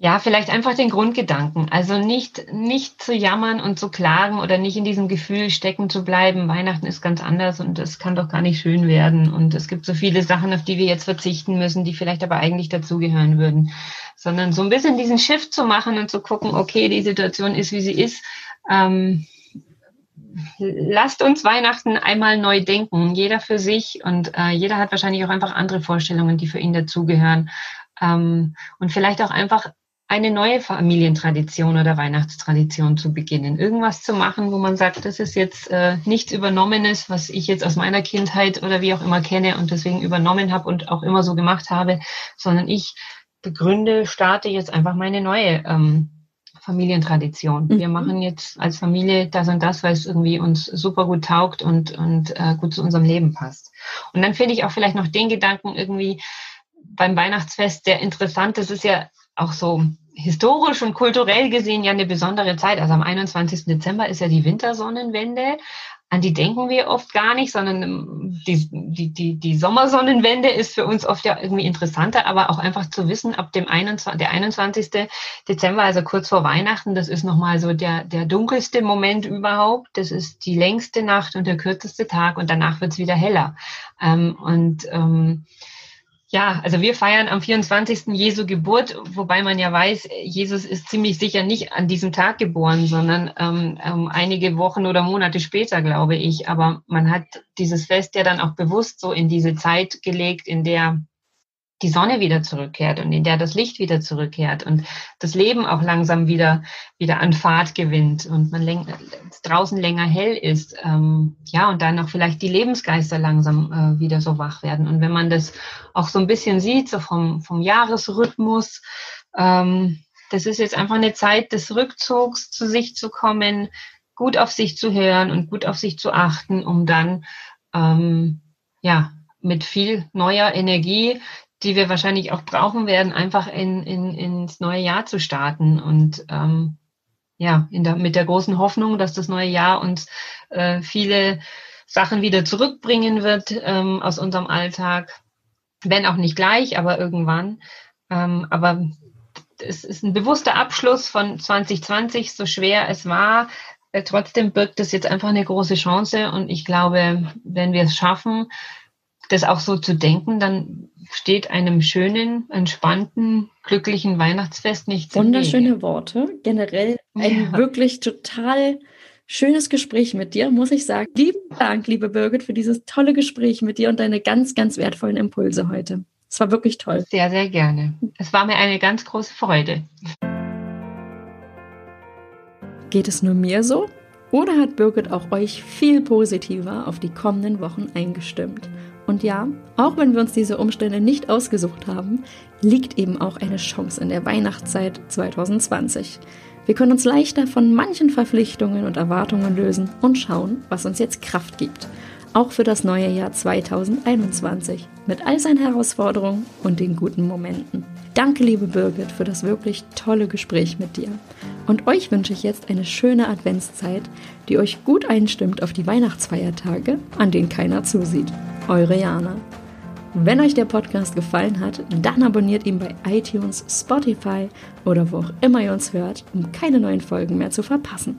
B: Ja, vielleicht einfach den Grundgedanken. Also nicht, nicht zu jammern und zu klagen oder nicht in diesem Gefühl stecken zu bleiben. Weihnachten ist ganz anders und es kann doch gar nicht schön werden. Und es gibt so viele Sachen, auf die wir jetzt verzichten müssen, die vielleicht aber eigentlich dazugehören würden. Sondern so ein bisschen diesen Shift zu machen und zu gucken, okay, die Situation ist, wie sie ist. Ähm, lasst uns Weihnachten einmal neu denken, jeder für sich und äh, jeder hat wahrscheinlich auch einfach andere Vorstellungen, die für ihn dazugehören. Ähm, und vielleicht auch einfach eine neue Familientradition oder Weihnachtstradition zu beginnen. Irgendwas zu machen, wo man sagt, das ist jetzt äh, nichts Übernommenes, was ich jetzt aus meiner Kindheit oder wie auch immer kenne und deswegen übernommen habe und auch immer so gemacht habe, sondern ich begründe, starte jetzt einfach meine neue ähm, Familientradition. Mhm. Wir machen jetzt als Familie das und das, weil es irgendwie uns super gut taugt und, und äh, gut zu unserem Leben passt. Und dann finde ich auch vielleicht noch den Gedanken irgendwie beim Weihnachtsfest sehr interessant. Das ist ja auch so historisch und kulturell gesehen ja eine besondere Zeit. Also am 21. Dezember ist ja die Wintersonnenwende an die denken wir oft gar nicht, sondern ähm, die, die, die, die Sommersonnenwende ist für uns oft ja irgendwie interessanter, aber auch einfach zu wissen, ab dem 21, der 21. Dezember, also kurz vor Weihnachten, das ist nochmal so der, der dunkelste Moment überhaupt. Das ist die längste Nacht und der kürzeste Tag und danach wird's wieder heller. Ähm, und ähm, ja, also wir feiern am 24. Jesu Geburt, wobei man ja weiß, Jesus ist ziemlich sicher nicht an diesem Tag geboren, sondern ähm, ähm, einige Wochen oder Monate später, glaube ich. Aber man hat dieses Fest ja dann auch bewusst so in diese Zeit gelegt, in der die Sonne wieder zurückkehrt und in der das Licht wieder zurückkehrt und das Leben auch langsam wieder, wieder an Fahrt gewinnt und man läng draußen länger hell ist. Ähm, ja, und dann auch vielleicht die Lebensgeister langsam äh, wieder so wach werden. Und wenn man das auch so ein bisschen sieht, so vom, vom Jahresrhythmus, ähm, das ist jetzt einfach eine Zeit des Rückzugs, zu sich zu kommen, gut auf sich zu hören und gut auf sich zu achten, um dann, ähm, ja, mit viel neuer Energie die wir wahrscheinlich auch brauchen werden, einfach in, in, ins neue Jahr zu starten und ähm, ja, in der, mit der großen Hoffnung, dass das neue Jahr uns äh, viele Sachen wieder zurückbringen wird ähm, aus unserem Alltag, wenn auch nicht gleich, aber irgendwann. Ähm, aber es ist ein bewusster Abschluss von 2020, so schwer es war. Äh, trotzdem birgt es jetzt einfach eine große Chance und ich glaube, wenn wir es schaffen, das auch so zu denken, dann steht einem schönen, entspannten, glücklichen Weihnachtsfest nichts
A: Wunderschöne Worte. Generell ein ja. wirklich total schönes Gespräch mit dir, muss ich sagen. Lieben Dank, liebe Birgit, für dieses tolle Gespräch mit dir und deine ganz, ganz wertvollen Impulse heute. Es war wirklich toll.
B: Sehr, sehr gerne. Es war mir eine ganz große Freude.
A: Geht es nur mir so? Oder hat Birgit auch euch viel positiver auf die kommenden Wochen eingestimmt? Und ja, auch wenn wir uns diese Umstände nicht ausgesucht haben, liegt eben auch eine Chance in der Weihnachtszeit 2020. Wir können uns leichter von manchen Verpflichtungen und Erwartungen lösen und schauen, was uns jetzt Kraft gibt. Auch für das neue Jahr 2021 mit all seinen Herausforderungen und den guten Momenten. Danke, liebe Birgit, für das wirklich tolle Gespräch mit dir. Und euch wünsche ich jetzt eine schöne Adventszeit, die euch gut einstimmt auf die Weihnachtsfeiertage, an denen keiner zusieht. Eure Jana. Wenn euch der Podcast gefallen hat, dann abonniert ihn bei iTunes, Spotify oder wo auch immer ihr uns hört, um keine neuen Folgen mehr zu verpassen.